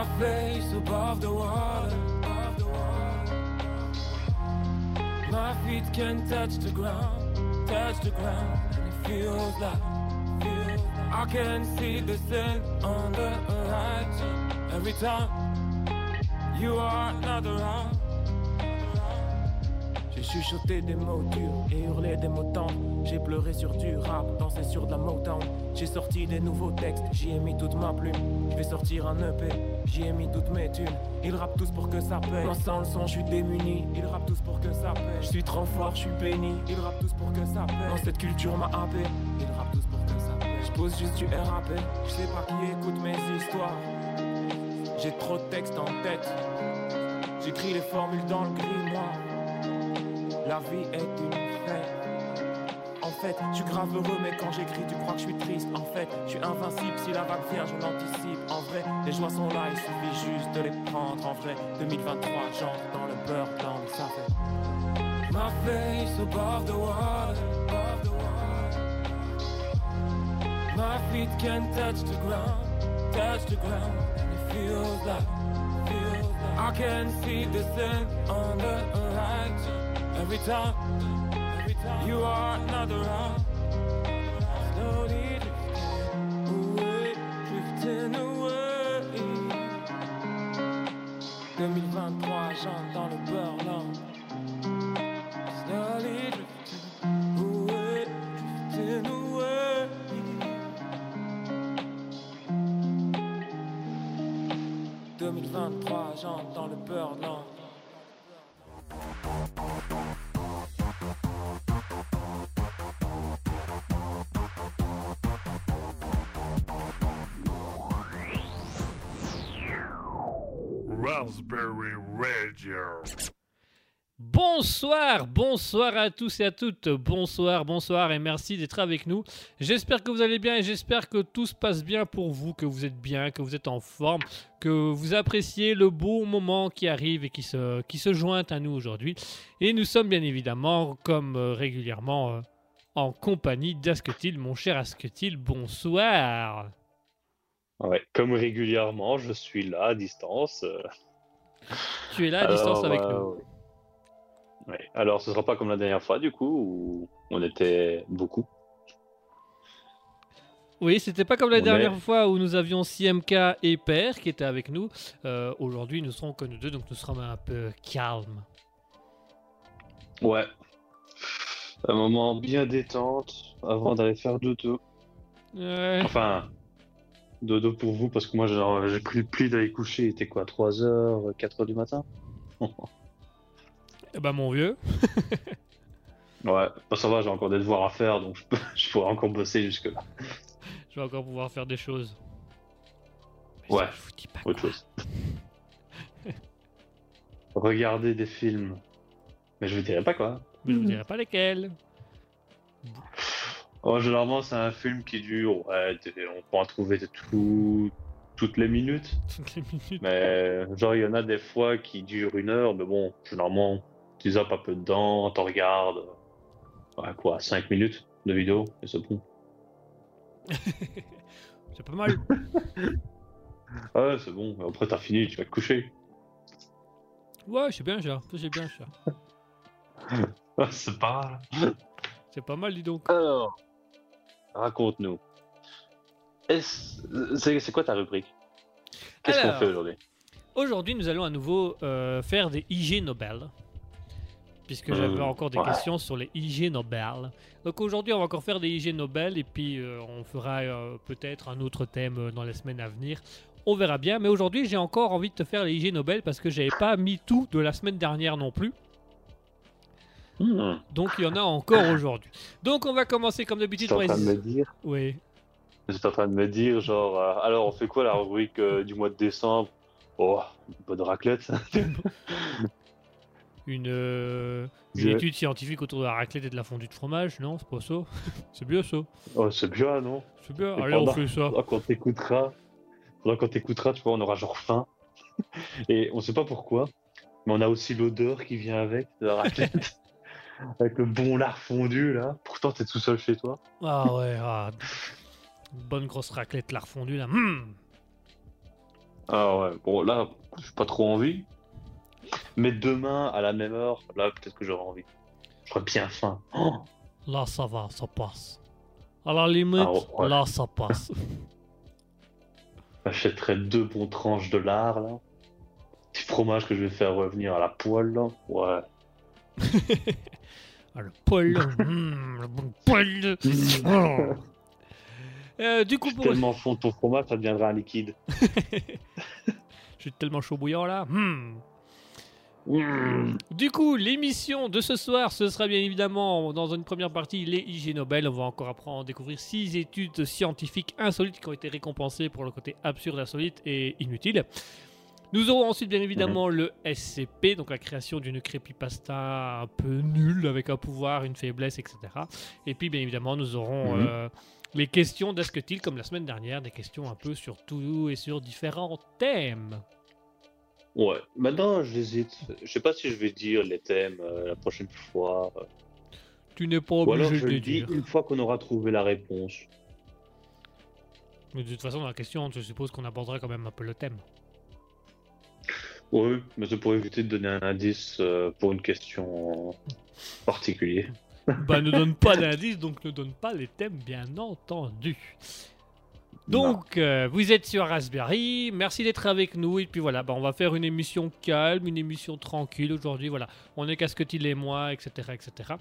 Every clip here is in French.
My face above the water. My feet can touch the ground, touch the ground, and it feels like, feels like I can see the sun on the horizon every time you are not around. J'ai chuchoté des mots durs et hurlé des mots tendres. J'ai pleuré sur du rap, dansé sur de la Motown. J'ai sorti des nouveaux textes, j'y ai mis toute ma plume. Je vais sortir un EP, j'y ai mis toutes mes thunes. Ils rappent tous pour que ça paye. Moi sans le son, je suis démuni. Ils rappent tous pour que ça paye. Je suis trop fort, je suis béni. Ils rappent tous pour que ça paye. Dans cette culture m'a happé. Ils rappent tous pour que ça paye. Je pose juste du RAP. Je sais pas qui écoute mes histoires. J'ai trop de textes en tête. J'écris les formules dans le grimoire. La vie est une fête. Je suis grave heureux, mais quand j'écris, tu crois que je suis triste. En fait, je suis invincible. Si la vague vient, je l'anticipe. En vrai, les joies sont là, il suffit juste de les prendre. En vrai, 2023, j'entre dans le Birdland, ça fait. My face above the water. above the water. My feet can touch the ground, touch the ground, and it feels like, feels like I can see the sun on the horizon every time you are not around. Raspberry Radio. Bonsoir, bonsoir à tous et à toutes, bonsoir, bonsoir et merci d'être avec nous. J'espère que vous allez bien et j'espère que tout se passe bien pour vous, que vous êtes bien, que vous êtes en forme, que vous appréciez le beau moment qui arrive et qui se, qui se joint à nous aujourd'hui. Et nous sommes bien évidemment, comme euh, régulièrement, euh, en compagnie d'Asketil, mon cher Asketil, bonsoir. Ouais, comme régulièrement, je suis là à distance. Tu es là à distance avec euh, nous. ouais. Alors, ce sera pas comme la dernière fois, du coup, où on était beaucoup. Oui, c'était pas comme la On est- dernière fois où nous avions CMK et Père qui étaient avec nous. Euh, Aujourd'hui, nous serons que nous deux, donc nous serons un peu calmes. Ouais. Un moment bien détente avant d'aller faire dodo. Ouais. Enfin, dodo pour vous, parce que moi, j'ai pris le pli d'aller coucher. Il était quoi, 3h, 4h du matin? Eh ben, mon vieux. Ouais, bah, ça va, j'ai encore des devoirs à faire, donc je, peux- je pourrais encore bosser jusque-là. Je vais encore pouvoir faire des choses. Mais Ouais, ça, je vous dis pas Autre quoi. chose. Regarder des films. Mais je vous dirai pas quoi. Mais je vous dirai pas lesquels. Oh, généralement, c'est un film qui dure, ouais, on peut en trouver de tout, toutes les minutes. Toutes les minutes. Mais genre, il y en a des fois qui durent une heure, mais bon, généralement, tu zappes un peu dedans, t'en regardes. Ouais, quoi, 5 minutes de vidéo, et c'est bon. C'est pas mal. Ouais, c'est bon, après t'as fini, tu vas te coucher. Ouais, c'est bien ça. C'est bien ça. C'est pas mal. C'est pas mal, dis donc. Alors, raconte-nous. C'est quoi ta rubrique? Qu'est-ce qu'on fait aujourd'hui? Aujourd'hui, nous allons à nouveau euh, faire des IG Nobel. Puisque j'avais Euh, encore des ouais. questions sur les IG Nobel. Donc aujourd'hui, on va encore faire des IG Nobel et puis euh, on fera euh, peut-être un autre thème dans les semaines à venir. On verra bien. Mais aujourd'hui, j'ai encore envie de te faire les IG Nobel parce que j'avais pas mis tout de la semaine dernière non plus. Hmm. Donc il y en a encore aujourd'hui. Donc on va commencer comme d'habitude J'étais en par train de me dire, Oui. j'étais en train de me dire, genre, euh, alors on fait quoi la rubrique euh, du mois de décembre? Oh, une bonne raclette. ça. Une, euh, une Je- étude scientifique autour de la raclette et de la fondue de fromage, non C'est pas ça C'est bien ça. Oh, c'est bien, non? C'est bien. Et Allez, on fait ça. Quand t'écouteras, quand t'écouteras, tu vois, on aura genre faim. Et on sait pas pourquoi, mais on a aussi l'odeur qui vient avec de la raclette. Avec le bon lard fondu, là. Pourtant, t'es tout seul chez toi. Ah ouais, ah. Bonne grosse raclette, la refondue là. Hmm. Ah ouais, bon là, j'ai pas trop envie. Mais demain, à la même heure, là, peut-être que j'aurai envie. J'aurais bien faim. Oh Là, ça va, ça passe. À la limite, Ah, ouais. là, ça passe. J'achèterai deux bons tranches de lard, là. Petit fromage que je vais faire revenir à la poêle, là. Ouais. Ah, le poil, mm, le bon poil. Oh. Euh, du coup, pour... Tellement fond ton fromage, ça deviendra un liquide. je suis tellement chaud bouillant là. Hmm. Mmh. Du coup, l'émission de ce soir, ce sera bien évidemment dans une première partie les IG Nobel. On va encore apprendre à découvrir six études scientifiques insolites qui ont été récompensées pour le côté absurde, insolite et inutile. Nous aurons ensuite bien évidemment le SCP, donc la création d'une creepypasta un peu nulle avec un pouvoir, une faiblesse, etc. Et puis bien évidemment, nous aurons Mhm. euh, les questions d'Asketil comme la semaine dernière, des questions un peu sur tout et sur différents thèmes. Ouais. Maintenant, j'hésite. Je sais pas si je vais dire les thèmes euh, la prochaine fois. Tu n'es pas Ou alors obligé je de le les dis dire. une fois qu'on aura trouvé la réponse. Mais de toute façon, dans la question, je suppose qu'on abordera quand même un peu le thème. Oui, mais c'est pour éviter de donner un indice euh, pour une question particulière. bah, ne donne pas d'indice, donc ne donne pas les thèmes, bien entendu. Donc, euh, vous êtes sur Raspberry, merci d'être avec nous, et puis voilà, bah, on va faire une émission calme, une émission tranquille aujourd'hui, voilà. On est Casquetil et moi, etc., etc.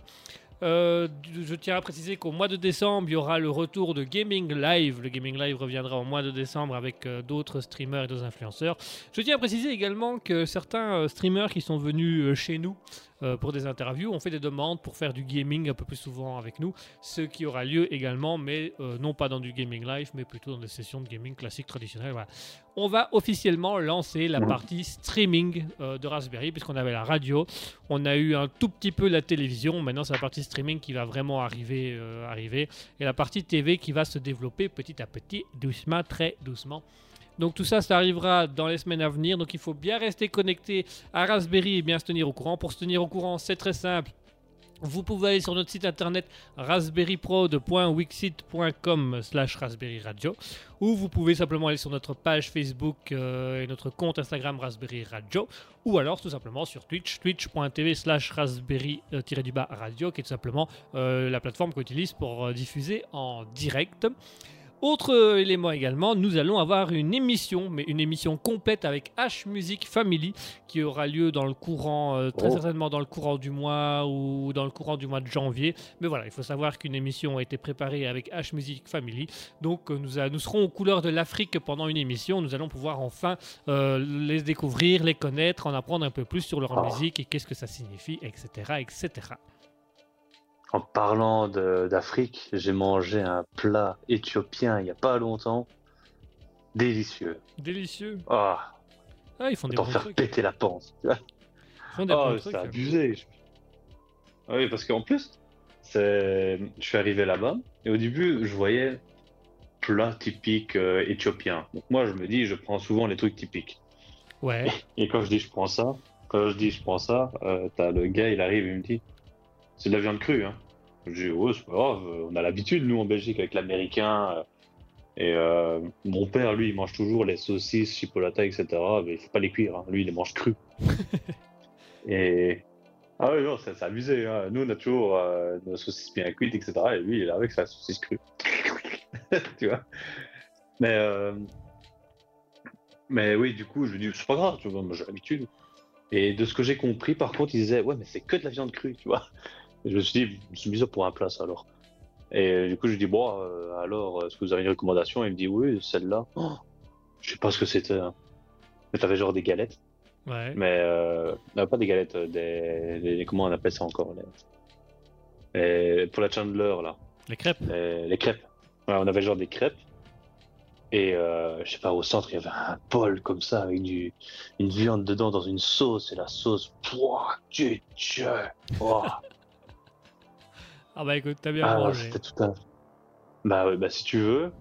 Euh, je tiens à préciser qu'au mois de décembre, il y aura le retour de Gaming Live. Le Gaming Live reviendra au mois de décembre avec euh, d'autres streamers et d'autres influenceurs. Je tiens à préciser également que certains euh, streamers qui sont venus chez nous euh, pour des interviews ont fait des demandes pour faire du gaming un peu plus souvent avec nous, ce qui aura lieu également, mais euh, non pas dans du gaming live, mais plutôt dans des sessions de gaming classique traditionnelles. Voilà. On va officiellement lancer la Mhm. partie streaming euh, de Raspberry, puisqu'on avait la radio, on a eu un tout petit peu la télévision, maintenant c'est la partie streaming qui va vraiment arriver, arriver, et la partie TV qui va se développer petit à petit, doucement, très doucement. Donc tout ça, ça arrivera dans les semaines à venir. Donc il faut bien rester connecté à Raspberry et bien se tenir au courant. Pour se tenir au courant, c'est très simple. Vous pouvez aller sur notre site internet raspberryprod.wixit.com slash raspberry radio ou vous pouvez simplement aller sur notre page Facebook euh, et notre compte Instagram Raspberry Radio ou alors tout simplement sur Twitch, twitch.tv slash raspberry-du-bas radio qui est tout simplement euh, la plateforme qu'on utilise pour euh, diffuser en direct. Autre euh, élément également, nous allons avoir une émission, mais une émission complète avec H Music Family qui aura lieu dans le courant, euh, très Oh. certainement dans le courant du mois ou dans le courant du mois de janvier. Mais voilà, il faut savoir qu'une émission a été préparée avec H Music Family. Donc euh, nous, a- nous serons aux couleurs de l'Afrique pendant une émission. Nous allons pouvoir enfin euh, les découvrir, les connaître, en apprendre un peu plus sur leur Ah. musique et qu'est-ce que ça signifie, etc. etc. En parlant d'Afrique, j'ai mangé un plat éthiopien il n'y a pas longtemps. Délicieux. Délicieux. Ah, Ah, ils font des t'en bons faire trucs. péter la panse. Ils font des Oh, bons c'est trucs. abusé. Ah Oui, parce qu'en plus, c'est... je suis arrivé là-bas et au début, je voyais plat typique euh, éthiopien. Donc moi, je me dis, je prends souvent les trucs typiques. Ouais. Et quand je dis je prends ça, quand je dis je prends ça, euh, t'as le gars, il arrive, il me dit, c'est de la viande crue. Hein. Je dis, oh, c'est pas grave, euh, on a l'habitude, nous, en Belgique, avec l'américain. euh, et euh, mon père, lui, il mange toujours les saucisses, chipolata, etc. Mais il faut pas les cuire, hein. lui, il les mange crus. et. Ah oui, non, c'est c'est abusé. Hein. Nous, on a toujours euh, nos saucisses bien cuites, etc. Et lui, il est avec sa saucisse crue. tu vois Mais. euh, mais oui, du coup, je lui dis, c'est pas grave, tu vois, j'ai l'habitude. Et de ce que j'ai compris, par contre, il disait, ouais, mais c'est que de la viande crue, tu vois. Et je me suis dit, je me suis mis pour un plat, ça, alors. Et euh, du coup, je lui dis, bon, euh, alors, est-ce que vous avez une recommandation? Il me dit, oui, celle-là. Oh, je sais pas ce que c'était. hein. Mais t'avais genre des galettes. Ouais. Mais, euh, non, pas des galettes, euh, des, des- Comment on appelle ça encore les- les- Pour la Chandler, là. Les crêpes. Les, les crêpes. Ouais, on avait genre des crêpes. Et euh, je sais pas, au centre, il y avait un bol comme ça avec du, une viande dedans dans une sauce. Et la sauce, pouah, Dieu. ouah. Ah bah écoute, t'as bien Ah, mangé. tout un. Bah ouais, bah si tu veux.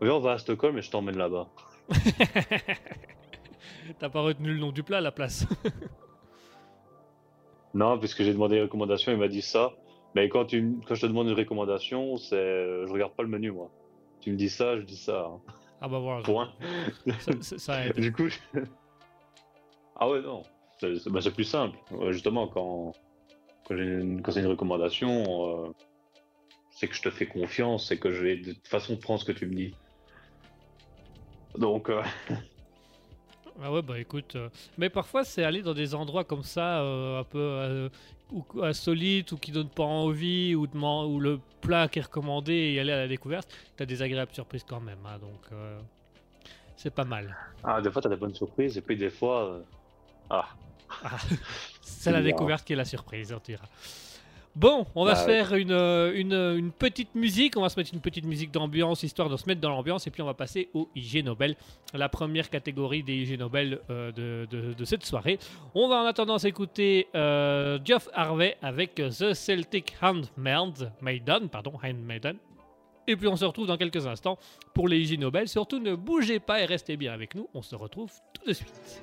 Oui, on va à Stockholm et je t'emmène là-bas. T'as pas retenu le nom du plat à la place. Non, puisque j'ai demandé une recommandation, il m'a dit ça. Mais quand, tu, quand je te demande une recommandation, c'est, je regarde pas le menu, moi. Tu me dis ça, je dis ça. hein. Ah bah voilà. Point. Ça, ça- ça aide. Du coup, je- ah ouais, non, c'est bah, c'est plus simple. Euh, Justement, quand, quand, j'ai une- quand c'est une recommandation, euh, c'est que je te fais confiance, c'est que je vais de toute façon prendre ce que tu me dis. Donc, euh, Ah ouais, bah écoute. euh, Mais parfois, c'est aller dans des endroits comme ça, euh, un peu euh, ou, insolites, ou qui donnent pas envie, ou, ou le plat qui est recommandé et aller à la découverte. T'as des agréables surprises quand même, hein, donc c'est pas mal. ah, des fois, t'as des bonnes surprises, et puis des fois, ah, Ah, c'est la découverte qui est la surprise, on dira. Bon, on va Bah se faire une, euh, une, euh, une petite musique. On va se mettre une petite musique d'ambiance, histoire de se mettre dans l'ambiance. Et puis on va passer au IG Nobel, la première catégorie des IG Nobel euh, de, de- de cette soirée. On va en attendant s'écouter euh, Geoff Harvey avec The Celtic Handmaiden, Maiden, pardon, Handmaiden. Et puis on se retrouve dans quelques instants pour les IG Nobel. Surtout ne bougez pas et restez bien avec nous. On se retrouve tout de suite.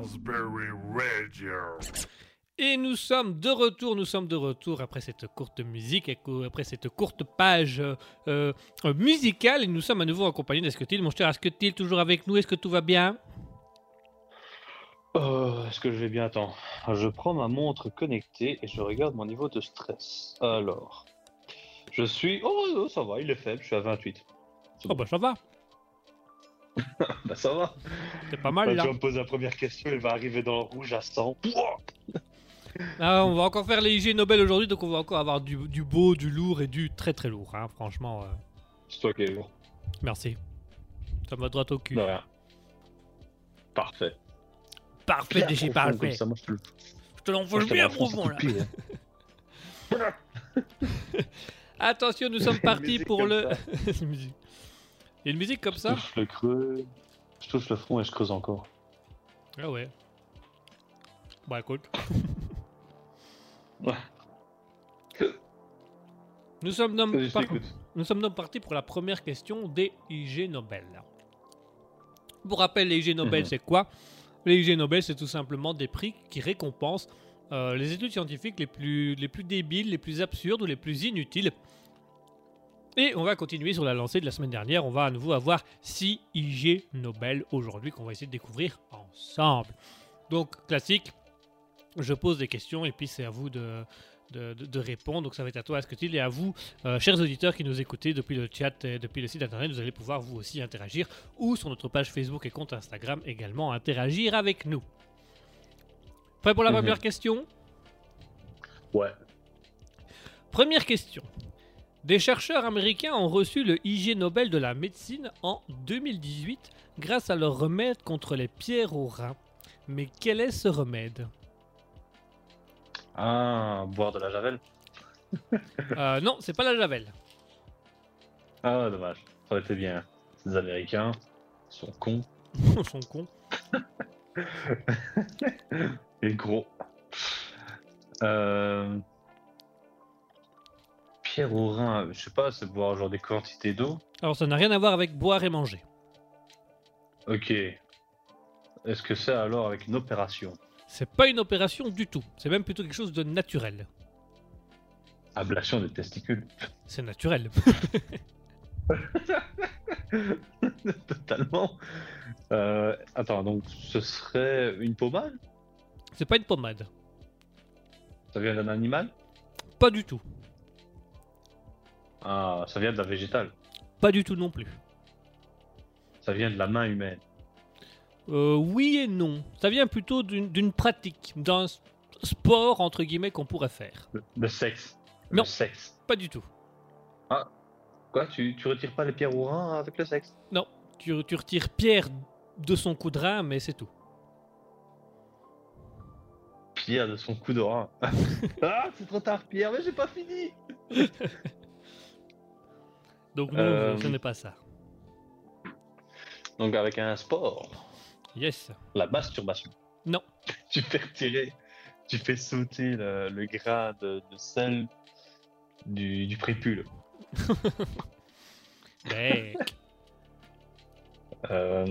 Raspberry Radio. Et nous sommes de retour, nous sommes de retour après cette courte musique, après cette courte page euh, euh, musicale, et nous sommes à nouveau en compagnie d'Esquetil. Mon cher Esquetil, toujours avec nous, est-ce que tout va bien? Euh, Est-ce que je vais bien? Attends. Je prends ma montre connectée et je regarde mon niveau de stress. Alors, je suis. Oh, oh, ça va, il est faible, je suis à 28. Oh bah ça va, Bah, ça va. c'est pas mal tu là. vas me poser la première question, il va arriver dans le rouge à 100. Pouah Ah, on va encore faire les IG Nobel aujourd'hui, donc on va encore avoir du, du beau, du lourd et du très très lourd, hein, franchement. euh, C'est toi qui es lourd. merci. Ça me va droit au cul. Rien. Parfait. Parfait, DG, parfait. comme ça, moi, je te Je te l'envoie bien profond là. hein. Attention, nous sommes partis pour le. Ça. Une musique. Il y a une musique comme Je ça touche le creux, je touche le front et je creuse encore. Ah ouais. Bah écoute. Ouais. Nous sommes donc Je par- t'écoute. nous sommes donc partis pour la première question des IG Nobel. Pour rappel, les IG Nobel, Mhm. c'est quoi? Les IG Nobel, c'est tout simplement des prix qui récompensent euh, les études scientifiques les plus, les plus débiles, les plus absurdes ou les plus inutiles. Et on va continuer sur la lancée de la semaine dernière. On va à nouveau avoir 6 IG Nobel aujourd'hui qu'on va essayer de découvrir ensemble. Donc, classique, je pose des questions et puis c'est à vous de, de, répondre. Donc, ça va être à toi, Asketil, et à vous, euh, chers auditeurs qui nous écoutez depuis le chat et depuis le site internet, vous allez pouvoir vous aussi interagir ou sur notre page Facebook et compte Instagram également interagir avec nous. Prêt pour la Mhm. première question? Ouais. Première question. Des chercheurs américains ont reçu le IG Nobel de la médecine en 2018 grâce à leur remède contre les pierres au rein. Mais quel est ce remède? Ah, boire de la javel. Euh, Non, c'est pas la javel. Ah, dommage. Ça aurait été bien. Les Américains sont cons Ils sont cons. et gros. Euh... Pierre au rein, je sais pas, c'est boire genre des quantités d'eau. Alors ça n'a rien à voir avec boire et manger. Ok. Est-ce que c'est alors avec une opération? C'est pas une opération du tout. C'est même plutôt quelque chose de naturel. Ablation des testicules. C'est naturel. Totalement. Euh, attends, donc ce serait une pommade? C'est pas une pommade. Ça vient d'un animal? Pas du tout. Ah, ça vient de la végétale. Pas du tout non plus. Ça vient de la main humaine. Euh, oui et non. Ça vient plutôt d'une pratique, d'un sport entre guillemets qu'on pourrait faire. Le, le sexe. Non. Le sexe. Pas du tout. Quoi tu, tu retires pas les pierres au rein avec le sexe? Non. Tu, tu retires Pierre de son coup de rein, mais c'est tout. Pierre de son coup de rein. ah, c'est trop tard, Pierre, mais j'ai pas fini Donc non, Euh, ce n'est pas ça. Donc avec un sport, Yes. la masturbation. Non. tu fais retirer, tu fais sauter le, le gras de, de sel du, du prépuce. Mec. Euh...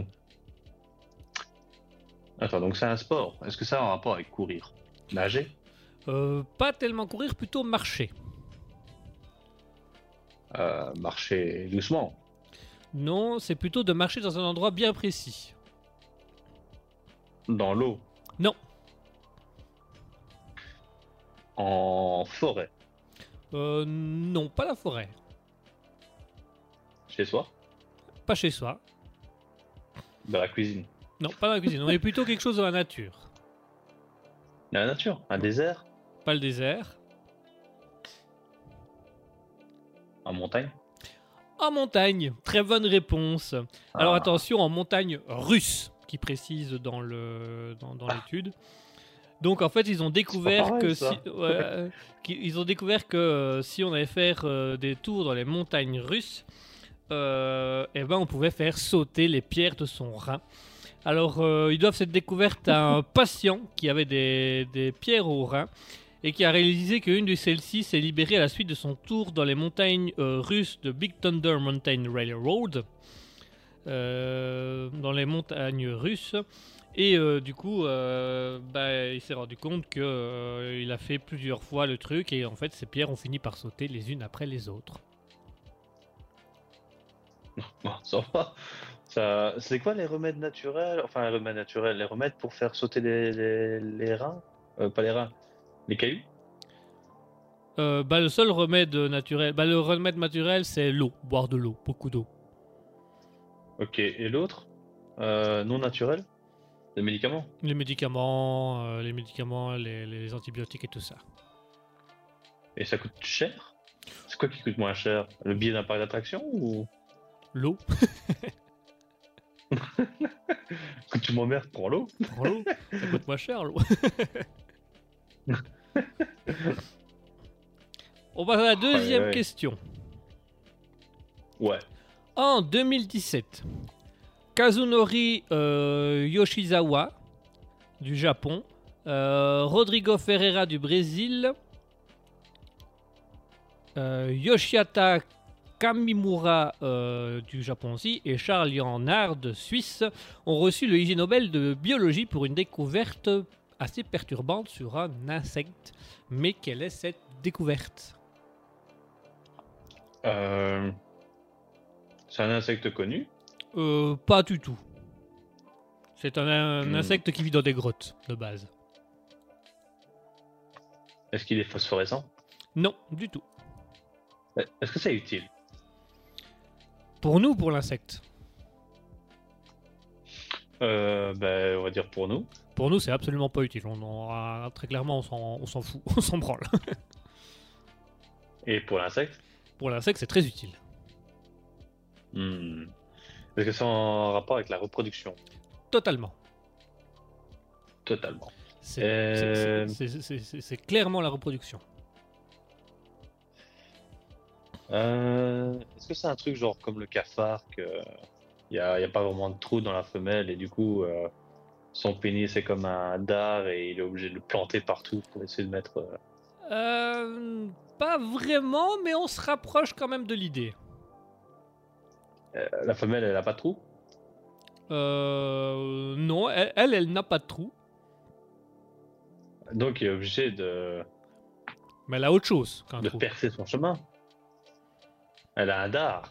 Attends, donc c'est un sport. Est-ce que ça a un rapport avec courir? Nager? Euh, pas tellement courir, plutôt marcher. Euh, Marcher doucement Non, c'est plutôt de marcher dans un endroit bien précis. Dans l'eau Non. En forêt Euh, non, pas la forêt. Chez soi Pas chez soi. Dans la cuisine Non, pas dans la cuisine. On est plutôt quelque chose dans la nature. Dans la nature Un désert Pas le désert. En montagne? En montagne. Très bonne réponse. Alors Ah. attention, en montagne russe, qui précise dans le dans, dans l'étude. Donc en fait, ils ont découvert pareil, que ça. si, ouais, euh, qui- ils ont découvert que euh, si on allait faire euh, des tours dans les montagnes russes, euh, eh ben on pouvait faire sauter les pierres de son rein. Alors euh, ils doivent cette découverte à un patient qui avait des, des pierres au rein et qui a réalisé qu'une de celles-ci s'est libérée à la suite de son tour dans les montagnes euh, russes de Big Thunder Mountain Railroad euh, dans les montagnes russes. Et euh, du coup, bah, il s'est rendu compte euh, il a fait plusieurs fois le truc et en fait, ces pierres ont fini par sauter les unes après les autres. Ça. C'est quoi les remèdes naturels? Enfin, les remèdes naturels, les remèdes pour faire sauter les, les, reins? Pas les reins, les cailloux Euh, bah, le seul remède naturel, bah, le remède naturel, c'est l'eau, boire de l'eau, beaucoup d'eau. Ok, et l'autre Euh, Non naturel Les médicaments Les médicaments, euh, les médicaments, les, les antibiotiques et tout ça. Et ça coûte cher? C'est quoi qui coûte moins cher? Le billet d'un parc d'attraction ou L'eau, que tu m'emmerdes pour l'eau? Prends l'eau, ça coûte moins cher l'eau. On va à la deuxième Ouais, ouais. question. Ouais. En 2017, Kazunori euh, Yoshizawa du Japon, euh, Rodrigo Ferreira du Brésil, euh, Yoshiata Kamimura euh, du Japon aussi et Charles Lianard de Suisse ont reçu le IG Nobel de biologie pour une découverte assez perturbante sur un insecte. Mais quelle est cette découverte? Euh, C'est un insecte connu? Euh, Pas du tout. C'est un, un Hmm. insecte qui vit dans des grottes de base. Est-ce qu'il est phosphorescent? Non, du tout. Est-ce que c'est utile? Pour nous, pour l'insecte? euh, ben, On va dire pour nous. Pour nous, c'est absolument pas utile. On a- très clairement, on s'en, on fout, on s'en branle. Et pour l'insecte? Pour l'insecte, c'est très utile. Hmm. Est-ce que c'est en rapport avec la reproduction? Totalement. Totalement. C'est, Euh. c'est- clairement la reproduction. Euh, Est-ce que c'est un truc genre comme le cafard que il y a, pas vraiment de trou dans la femelle et du coup euh, son pénis c'est comme un dard et il est obligé de le planter partout pour essayer de mettre. euh, Euh, pas vraiment, mais on se rapproche quand même de l'idée. euh, la femelle elle a pas de trou? Euh, non, elle, elle, elle n'a pas de trou, donc il est obligé de, mais elle a autre chose qu'un de trou. percer son chemin. Elle a un dard.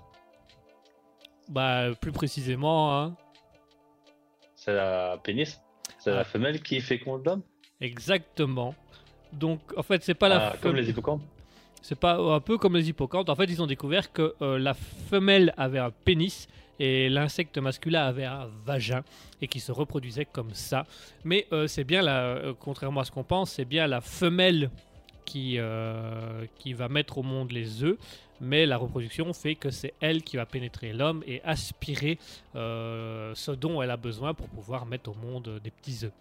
Bah, plus précisément, hein. C'est la pénis. C'est Ah. la femelle qui féconde l'homme. Exactement. Donc, en fait, c'est pas la Ah, comme les hippocampes. C'est pas un peu comme les hippocampes. En fait, ils ont découvert que euh, la femelle avait un pénis et l'insecte masculin avait un vagin et qui se reproduisait comme ça. Mais euh, c'est bien, la, euh, contrairement à ce qu'on pense, c'est bien la femelle qui, euh, qui va mettre au monde les œufs. Mais la reproduction fait que c'est elle qui va pénétrer l'homme et aspirer euh, ce dont elle a besoin pour pouvoir mettre au monde des petits œufs.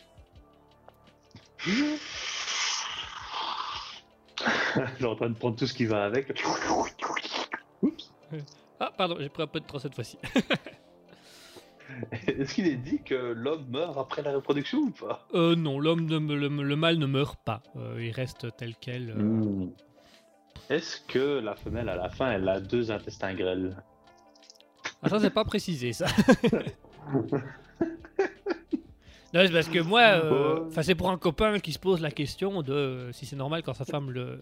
Genre en train de prendre tout ce qui va avec. Oups. Ah, pardon, j'ai pris un peu de trop cette fois-ci. Est-ce qu'il est dit que l'homme meurt après la reproduction ou pas? Euh, non, l'homme, le, le mâle ne meurt pas. Euh, il reste tel quel. euh. Hmm. Est-ce que la femelle à la fin elle a deux intestins grêles? Ah, ça, c'est pas précisé, ça. non, c'est parce que moi, euh, enfin, c'est pour un copain qui se pose la question de si c'est normal quand sa femme le.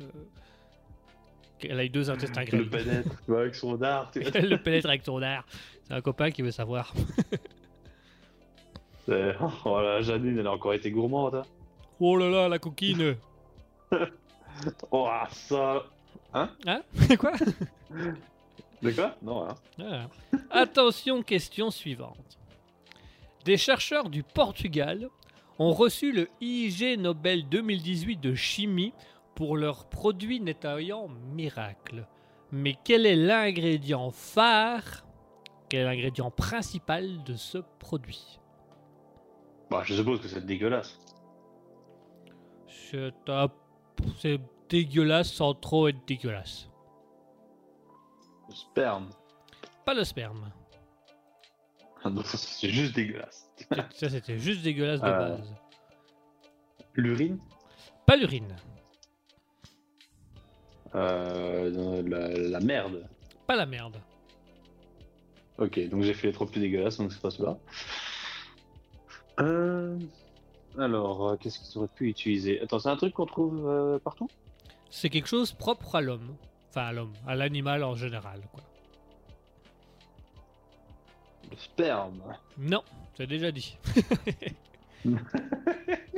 Qu'elle ait deux intestins Le pénètre avec son dard. le pénètre avec son air. C'est un copain qui veut savoir. C'est- Oh la Janine elle a encore été gourmande. hein. Oh là là, la coquine Oh ah, ça. Quoi De quoi? Non hein. Ah. Attention, question suivante. Des chercheurs du Portugal ont reçu le IG Nobel 2018 de chimie pour leur produit nettoyant miracle. Mais quel est l'ingrédient phare, quel est l'ingrédient principal de ce produit? Bah je suppose que c'est dégueulasse. C'est un- c'est dégueulasse sans trop être dégueulasse. Le sperme. Pas le sperme. Ah ça, c'est juste dégueulasse. Ça, c'était juste dégueulasse de Euh. base. L'urine? Pas l'urine. Euh, la, la merde. Pas la merde. Ok, donc j'ai fait les trop plus dégueulasses, donc c'est pas cela. Euh... Alors, euh, qu'est-ce qu'ils auraient pu utiliser? Attends, c'est un truc qu'on trouve euh, partout? C'est quelque chose propre à l'homme. Enfin, à l'homme, à l'animal en général. Quoi. Le sperme. Non, c'est déjà dit.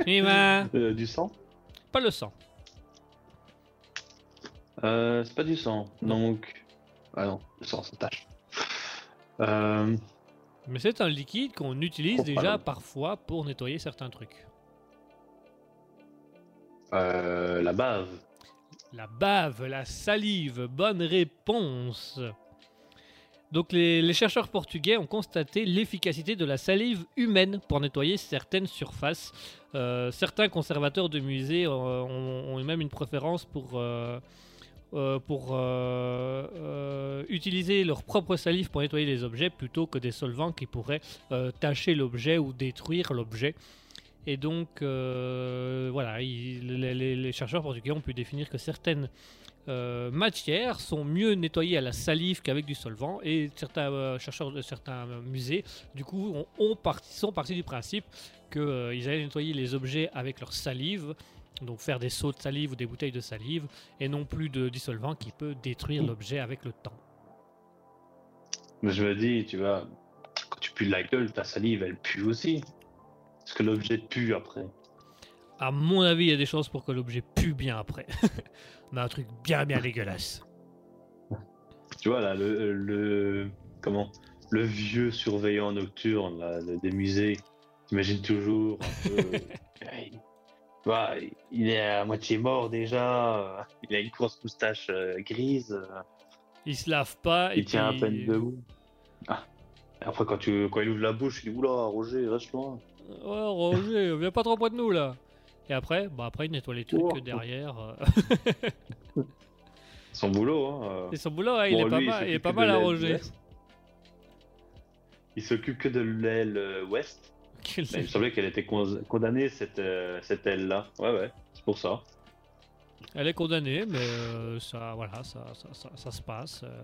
Euh, du sang? Pas le sang. Euh, C'est pas du sang. Donc. Ah non, le sang, ça tâche. Euh... Mais c'est un liquide qu'on utilise déjà parfois pour nettoyer certains trucs. euh, la bave. La bave, la salive, bonne réponse. Donc les, les chercheurs portugais ont constaté l'efficacité de la salive humaine pour nettoyer certaines surfaces. Euh, certains conservateurs de musées ont, ont eu même une préférence pour, euh, euh, pour euh, euh, utiliser leur propre salive pour nettoyer les objets plutôt que des solvants qui pourraient tacher l'objet ou détruire l'objet. Et donc, voilà, les, les- chercheurs portugais ont pu définir que certaines matières sont mieux nettoyées à la salive qu'avec du solvant. Et certains chercheurs de certains musées, du coup, ont, sont partis du principe qu'ils allaient nettoyer les objets avec leur salive, donc faire des seaux de salive ou des bouteilles de salive, et non plus de dissolvant qui peut détruire l'objet avec le temps. Mais je me dis, tu vois, quand tu pues de la gueule, ta salive, elle pue aussi. Parce que l'objet pue après. À mon avis, il y a des chances pour que l'objet pue bien après. Mais un truc bien bien dégueulasse. Tu vois, là, le. le comment Le vieux surveillant nocturne là, des musées T'imagines toujours un peu. il- il est à moitié mort déjà. euh, Il a une grosse moustache euh, grise. euh, Il se lave pas et Il tient à peine debout. Ah. Après, quand, tu, quand il ouvre la bouche, il dit Oula, Roger, reste loin. Ouais, Roger, viens pas trop près de nous là. Et après, bah après il nettoie les trucs Oh. derrière. Son boulot, hein. Et son boulot, il Bon, est pas mal, il est pas mal à Roger. Il s'occupe que de l'aile ouest. Il me semblait qu'elle était con- condamnée, cette, euh, cette aile-là. Ouais, ouais, c'est pour ça. Elle est condamnée, mais euh, ça, voilà, ça, ça, ça, ça se passe. euh,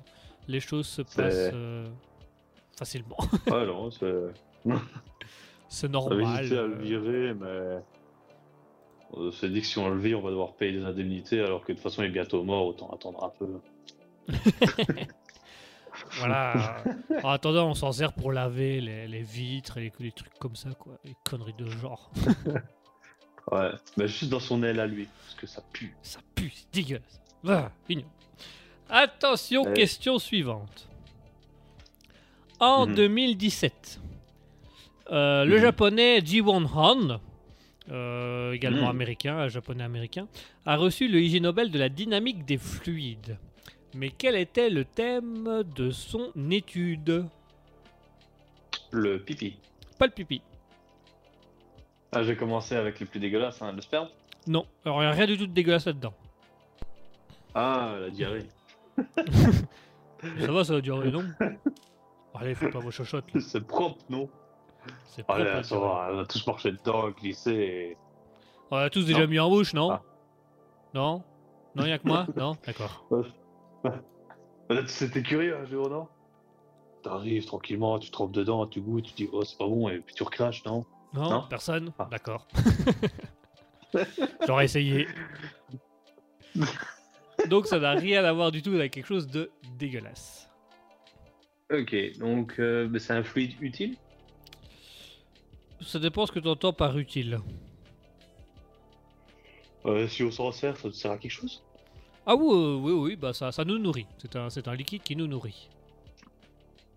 les choses se passent euh, facilement. Ouais, non, c'est. C'est normal. à le virer, mais. On s'est dit que si on le vire, on va devoir payer des indemnités, alors que de toute façon, il est bientôt mort, autant attendre un peu. Voilà. en attendant, on s'en sert pour laver les, les vitres et les, les trucs comme ça, quoi. Les conneries de genre. Ouais, mais juste dans son aile à lui, parce que ça pue. Ça pue, c'est dégueulasse. Ah, ignoble. Attention, question suivante. En Mhm. 2017, euh, le Mhm. japonais Ji-won Han, euh, également Mhm. américain, un japonais américain, a reçu le IG Nobel de la dynamique des fluides. Mais quel était le thème de son étude Le pipi. Pas le pipi. Ah, j'ai commencé avec le plus dégueulasse, hein, le sperme? Non, alors il n'y a rien du tout de dégueulasse là-dedans. Ah, la diarrhée. Ça va, ça va durer, non? Allez, faites pas vos chochottes. C'est propre, non? C'est propre, Allez, ça va, on a tous marché dedans, glissé. Et... On l'a tous déjà Non. mis en bouche, non? Ah. Non? Non, il a que moi? Non? D'accord. Peut-être c'était curieux, hein, Géo, non? T'arrives tranquillement, tu trempes dedans, tu goûtes, tu dis oh c'est pas bon, et puis tu recraches, non? Non, Non? Personne Ah. D'accord. J'aurais essayé. Donc ça n'a rien à voir du tout avec quelque chose de dégueulasse. Ok, donc euh, c'est un fluide utile? Ça dépend ce que tu entends par utile. Euh, Si on s'en sert, ça te sert à quelque chose? Ah oui, oui, oui, bah ça, ça nous nourrit. C'est un, c'est un liquide qui nous nourrit.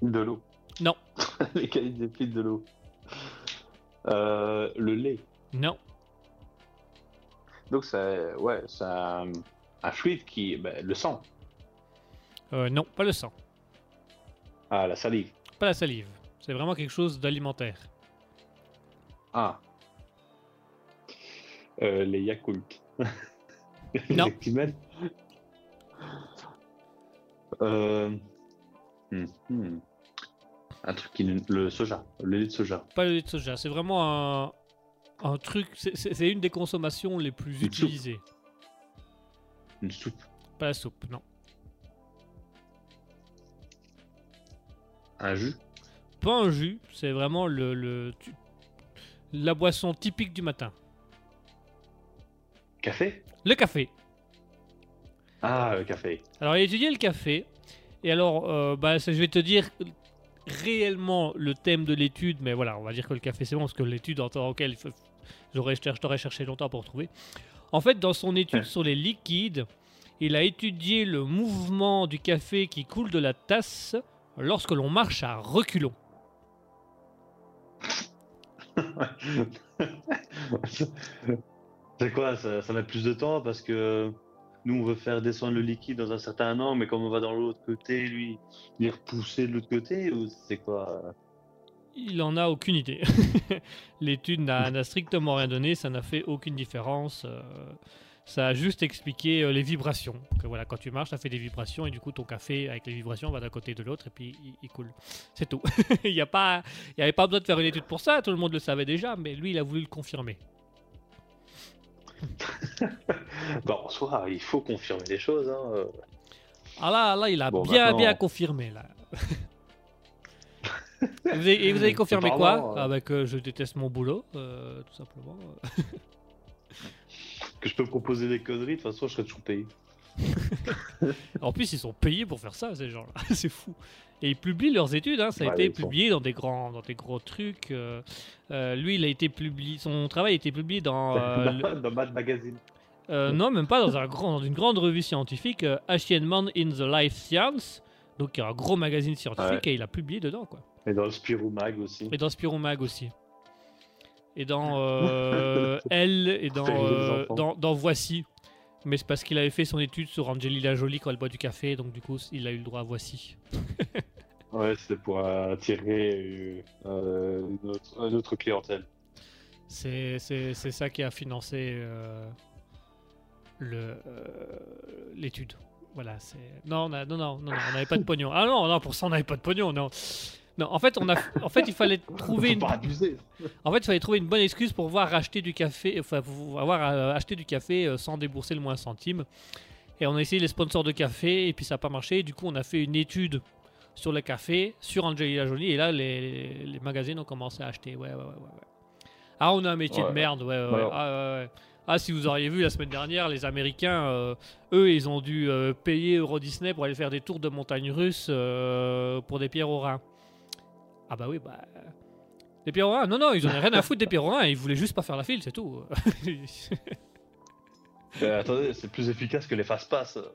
De l'eau. Non. Les qualités de l'eau. Euh, le lait. Non. Donc c'est ouais, un, un fluide qui. ben, le sang. Euh, non, pas le sang. Ah, la salive. Pas la salive. C'est vraiment quelque chose d'alimentaire. Ah. Euh, les Yakult. Non. Euh... hmm, hmm. Un truc qui... Le soja. Le lait de soja. Pas le lait de soja. C'est vraiment un, un truc. c'est- une des consommations les plus Une utilisées. Une soupe. Pas la soupe, non. Un jus. Pas un jus, c'est vraiment le, le- tu- la boisson typique du matin. Café Le café. Ah, le café. Alors, il a étudié le café. Et alors, euh, bah, je vais te dire réellement le thème de l'étude, mais voilà, on va dire que le café c'est bon, parce que l'étude en tant qu'elle, je t'aurais cherché longtemps pour trouver. En fait, dans son étude sur les liquides, il a étudié le mouvement du café qui coule de la tasse lorsque l'on marche à reculons. c'est quoi ça, ça met plus de temps parce que nous on veut faire descendre le liquide dans un certain angle, mais comme on va dans l'autre côté, lui, il est repoussé de l'autre côté ou c'est quoi? Il en a aucune idée. L'étude n'a strictement rien donné, ça n'a fait aucune différence. euh, ça a juste expliqué euh, les vibrations. Quand tu marches, ça fait des vibrations et du coup ton café avec les vibrations va d'un côté de l'autre et puis il, il coule. C'est tout. il n'y avait pas besoin de faire une étude pour ça. Tout le monde le savait déjà, mais lui il a voulu le confirmer. Bah, en soi, il faut confirmer les choses. Hein. Ah là, là, il a Bon, bien, maintenant- bien confirmé là. et, vous avez, et vous avez confirmé quoi Apparemment, euh, Avec euh, je déteste mon boulot, euh, tout simplement. Que je peux proposer des conneries, de toute façon, je serais toujours payé. En plus, ils sont payés pour faire ça, ces gens-là. c'est fou. Et ils publient leurs études. hein. Ça a Ouais, été sont- publié dans des grands, dans des gros trucs. euh, euh, lui, il a été publié. Son travail a été publié dans. euh, le- dans Mad Magazine. euh, non, même pas dans, un grand, dans une grande revue scientifique, Man in the Life Science. Donc, il y a un gros magazine scientifique Ouais. et il a publié dedans, quoi. Et dans Spirou Mag aussi. Et dans Spirou Mag aussi. et dans Elle et dans, dans Voici. Mais c'est parce qu'il avait fait son étude sur Angelina Jolie quand elle boit du café, donc du coup, il a eu le droit à Voici. Ouais, c'était pour attirer euh, une, autre, une autre clientèle. C'est c'est- c'est ça qui a financé euh, le, euh, l'étude. Voilà, c'est. Non, on a- non, non, non, non, on n'avait pas de pognon. Ah non, non, pour ça, on n'avait pas de pognon, non. Non, en fait, on a, en fait, il fallait trouver une, en fait, il fallait trouver une bonne excuse pour pouvoir racheter du café, enfin, pour avoir euh, acheté du café euh, sans débourser le moins centime. Et on a essayé les sponsors de café, et puis ça n'a pas marché. Du coup, on a fait une étude sur le café, sur Angelina Jolie, et là, les, les magazines ont commencé à acheter. Ouais, ouais, ouais, ouais. Ah, on a un métier de merde, ouais, ouais, ouais. Ouais. Ah, ouais, ouais. Ah, si vous auriez vu la semaine dernière, les Américains, euh, eux, ils ont dû euh, payer Euro Disney pour aller faire des tours de montagne russes euh, pour des pierres au rein. Ah bah oui, bah... Pierres au rein Non, non, ils en ont rien à foutre des rein, ils voulaient juste pas faire la file, c'est tout. Mais attendez, c'est plus efficace que les fast-pass.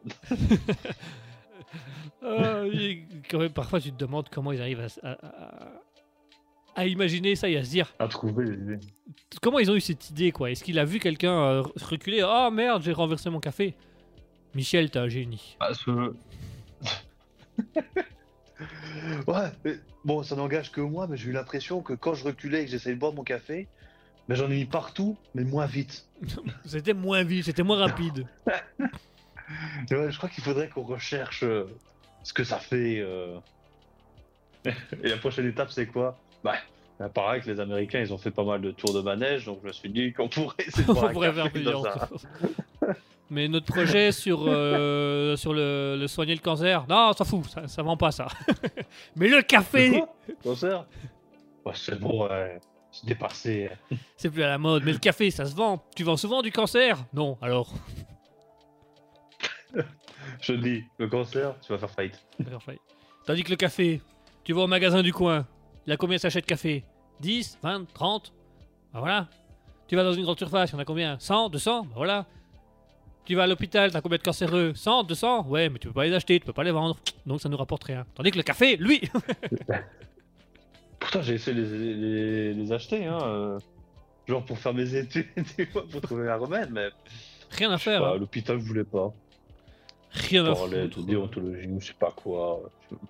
Ah, et quand même, parfois, tu te demandes comment ils arrivent à, imaginer ça et à se dire À trouver les idées. comment ils ont eu cette idée, quoi? Est-ce qu'il a vu quelqu'un euh, reculer? Oh merde, j'ai renversé mon café. Michel, t'es un génie. Ah, ce- ouais, bon, ça n'engage que moi, mais j'ai eu l'impression que quand je reculais et que j'essayais de boire mon café, mais j'en ai mis partout, mais moins vite. C'était moins vite, c'était moins rapide. Ouais, je crois qu'il faudrait qu'on recherche euh, ce que ça fait. euh. Et la prochaine étape, c'est quoi? Bah, il paraît que les Américains, ils ont fait pas mal de tours de manège, donc je me suis dit qu'on pourrait essayer de On boire un pourrait faire dans un-. Mais notre projet sur, euh, sur le, le soigner le cancer, non, on s'en fout, ça, ça vend pas ça. Mais le café, quoi? Cancer? C'est bon, ouais. C'est dépassé. c'est plus à la mode. Mais le café, ça se vend. Tu vends souvent du cancer? Non, alors. Je te dis, le cancer, tu vas faire faillite. Tandis que le café, tu vas au magasin du coin. Il a combien de sachets de café? 10, 20, 30 Bah voilà. Tu vas dans une grande surface, il y en a combien? 100, 200 Bah voilà. Tu vas à l'hôpital, t'as combien de cancéreux? 100, 200 Ouais, mais tu peux pas les acheter, tu peux pas les vendre. Donc ça nous rapporte rien. Tandis que le café, lui Pourtant, j'ai essayé de les, les, les acheter, hein. euh, Genre pour faire mes études, pour trouver un remède, mais Rien à je faire. hein. l'hôpital voulait pas. Rien à Parlait foutre. de déontologie ou je sais pas quoi.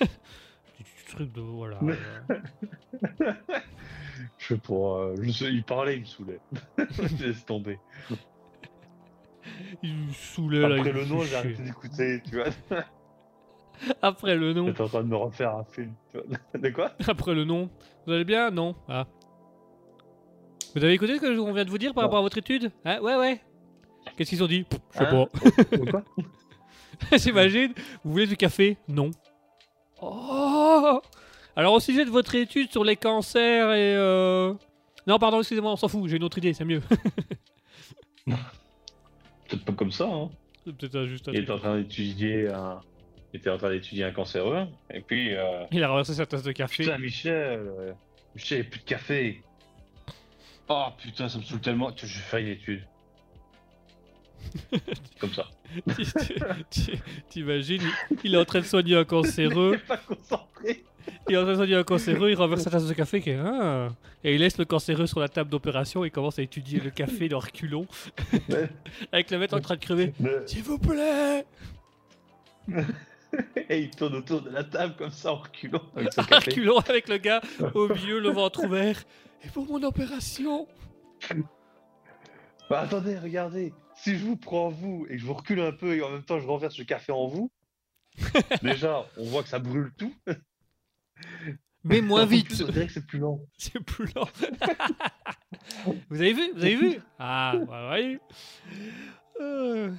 Du- truc de. Voilà. Je sais pas, euh, je sais, il parlait, il me saoulait. Je laisse tomber. Il me saoulait là. Après le nom, j'ai arrêté d'écouter, tu vois. Après le nom. J'étais en train de me refaire un film. tu vois. De quoi? Après le nom. Vous allez bien? Non Ah. Vous avez écouté ce que on vient de vous dire par Non. rapport à votre étude? Hein Ouais, ouais. Qu'est-ce qu'ils ont dit? Je sais Hein? pas. Quoi? J'imagine. Vous voulez du café? Non. Oh Alors au sujet de votre étude sur les cancers et... euh, Non, pardon, excusez-moi, on s'en fout, j'ai une autre idée, c'est mieux. Peut-être pas comme ça, hein. C'est peut-être juste un Il était en train d'étudier un... Il était en train d'étudier un cancéreux, et puis... Euh... Il a renversé sa tasse de café. Putain, Michel, euh, Michel, il a plus de café. Oh putain, ça me saoule tellement. Je faire une étude. Comme ça. T'imagines, il- il est en train de soigner un cancéreux. pas concentré. Il est en train de soigner un cancéreux, il renverse sa tasse de café qui est... Ah. Et il laisse le cancéreux sur la table d'opération et commence à étudier le café dans reculons. Avec le mec en train de crever. Mais- S'il vous plaît Et il tourne autour de la table comme ça en reculant avec son café. Reculons avec le gars au milieu, le ventre ouvert. Et pour mon opération Bah attendez, regardez. Si je vous prends vous et que je vous recule un peu et en même temps je renverse le café en vous, déjà on voit que ça brûle tout. Mais moins vite On dirait que c'est plus lent. C'est plus lent. vous avez vu Vous avez vu? Ah, bah, voyez. Euh,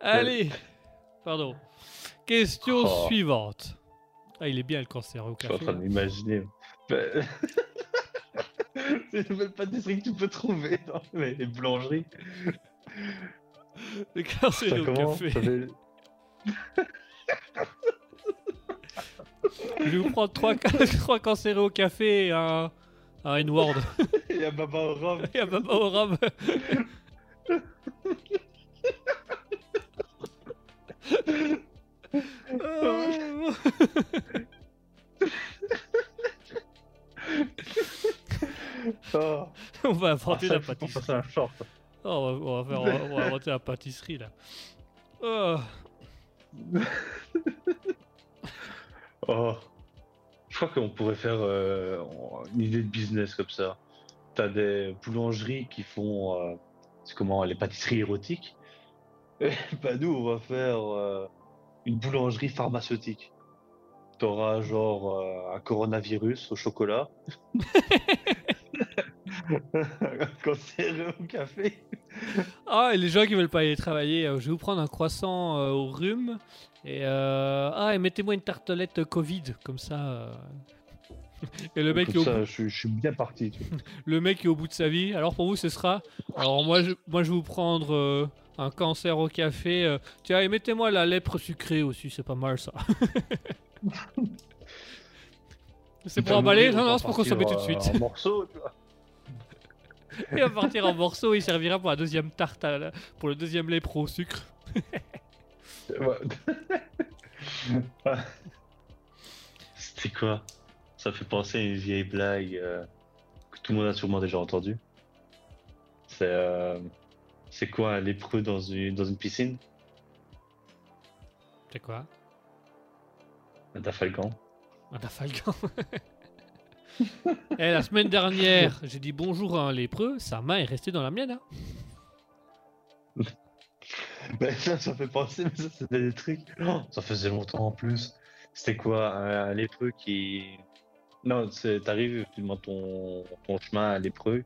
Allez, pardon. Question Oh. suivante. Ah, il est bien le cancer au Je suis en café. train de m'imaginer. Ben, C'est une nouvelle pâtisserie que tu peux trouver dans les les boulangeries. Le cancer au café. Je vais vous prendre trois, trois cancéreux au café et un, un N-word. Il y a Baba au rhum. Et un baba au rhum. Euh, Oh, on va inventer la ça, faut pâtisserie. un short. Oh, on, va, on va faire, on va- on va inventer la pâtisserie là. Oh. Oh. Je crois qu'on pourrait faire euh, une idée de business comme ça. T'as des boulangeries qui font euh, c'est comment les pâtisseries érotiques. Et bah nous on va faire euh, une boulangerie pharmaceutique. T'auras genre euh, un coronavirus au chocolat. un cancer au café. Ah, et les gens qui veulent pas aller travailler, euh, je vais vous prendre un croissant euh, au rhume. Et euh, ah, et mettez-moi une tartelette Covid, comme ça. euh. Et le mec, est au ça, bout, je, je suis bien parti. tu vois. le mec est au bout de sa vie. Alors pour vous, ce sera. Alors moi, je, moi, je vais vous prendre euh, un cancer au café. euh. Tiens, et mettez-moi la lèpre sucrée aussi, c'est pas mal ça. c'est pour emballer Non, on non, va c'est pour consommer tout de partir, suite. En morceaux, tu vois. Il va partir en morceaux, il servira pour la deuxième tarte, à la- pour le deuxième lèpre au sucre. C'était quoi? Ça fait penser à une vieille blague euh, que tout le monde a sûrement déjà entendue. C'est euh, c'est quoi un lépreux dans une, dans une piscine? C'est quoi? Un Dafalgan. Un Trafalgar. Eh, la semaine dernière, j'ai dit bonjour à un lépreux, sa main est restée dans la mienne. hein. Ben, ça, ça fait penser, mais ça c'était des trucs. Oh, ça faisait longtemps en plus. C'était quoi un, lépreux qui. Non, t'arrives, tu demandes ton, ton chemin à un lépreux,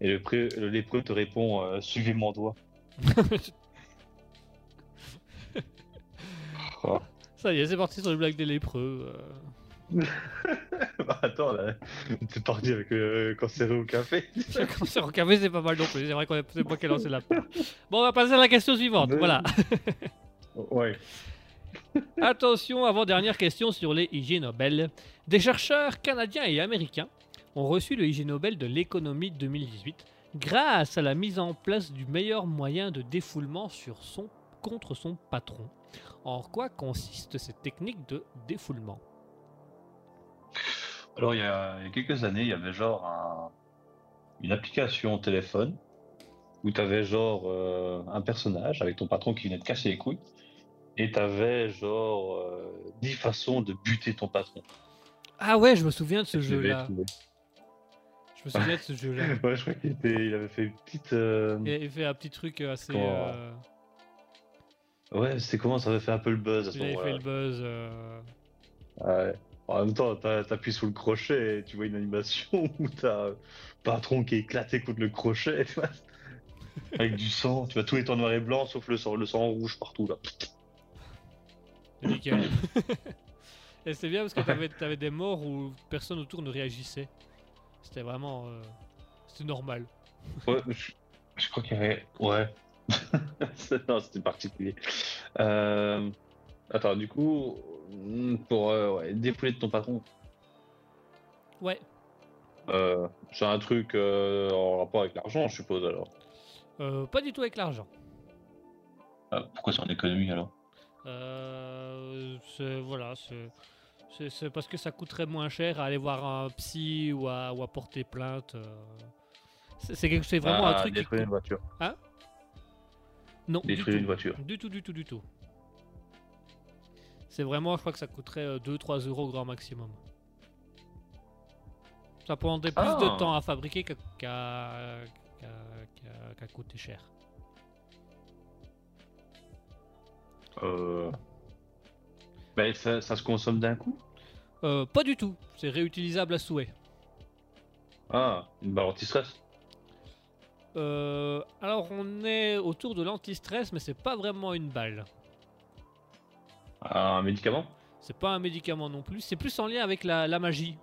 et le, pré- le lépreux te répond euh, Suivez mon doigt. Oh. Ça y est, c'est parti sur les blagues des lépreux. euh. Bah, attends, là, t'es parti avec le cancer au café. Le cancer au café, c'est pas mal non plus. C'est vrai qu'on c'est moi qui ai lancé la. Bon, on va passer à la question suivante. Mais- Voilà. Ouais. Attention, avant-dernière question sur les IG Nobel. Des chercheurs canadiens et américains ont reçu le IG Nobel de l'économie 2018 grâce à la mise en place du meilleur moyen de défoulement sur son, contre son patron. En quoi consiste cette technique de défoulement? Alors, il y, a, il y a quelques années, il y avait genre un- une application téléphone où t'avais genre euh, un personnage avec ton patron qui venait te casser les couilles et t'avais genre euh, 10 façons de buter ton patron. Ah ouais, je me souviens de ce jeu-là. Je me souviens de ce jeu-là. Ouais, je crois qu'il il avait fait une petite. euh, Il avait fait un petit truc assez... Comment- euh, Ouais, c'est comment ça avait fait un peu le buzz à ce Il avait fait moment-là. le buzz. Ouais. En même temps, t'as- t'appuies sur le crochet et tu vois une animation où t'as un patron qui est éclaté contre le crochet, tu vois. Avec du sang, tu vois, tout est en noir et blanc sauf le sang, le sang rouge partout là. Nickel. Et c'est bien parce que t'avais avais des morts où personne autour ne réagissait. C'était vraiment. euh, C'était normal. Ouais, je, je crois qu'il y avait. Ouais. Non, c'était particulier. Euh, Attends, du coup, pour euh, ouais, défouler de ton patron, Ouais. euh, c'est un truc euh, en rapport avec l'argent, je suppose alors. Euh, pas du tout avec l'argent. Ah, pourquoi c'est en économie alors? Euh, c'est- voilà, c'est- parce que ça coûterait moins cher à aller voir un psy ou à, ou à porter plainte. C'est vraiment un Ah, truc qui Détruire une voiture. Non, du Détruire une voiture. Du tout, du tout, du tout. C'est vraiment, je crois que ça coûterait 2-3 euros grand maximum. Ça prendrait plus Ah. de temps à fabriquer qu'à coûter cher. Euh... Ben, ça, ça se consomme d'un coup? Euh, pas du tout, c'est réutilisable à souhait. Ah, une barre anti-stress? Euh, alors on est autour de l'anti-stress, mais c'est pas vraiment une balle. Un médicament? C'est pas un médicament non plus, c'est plus en lien avec la, la magie.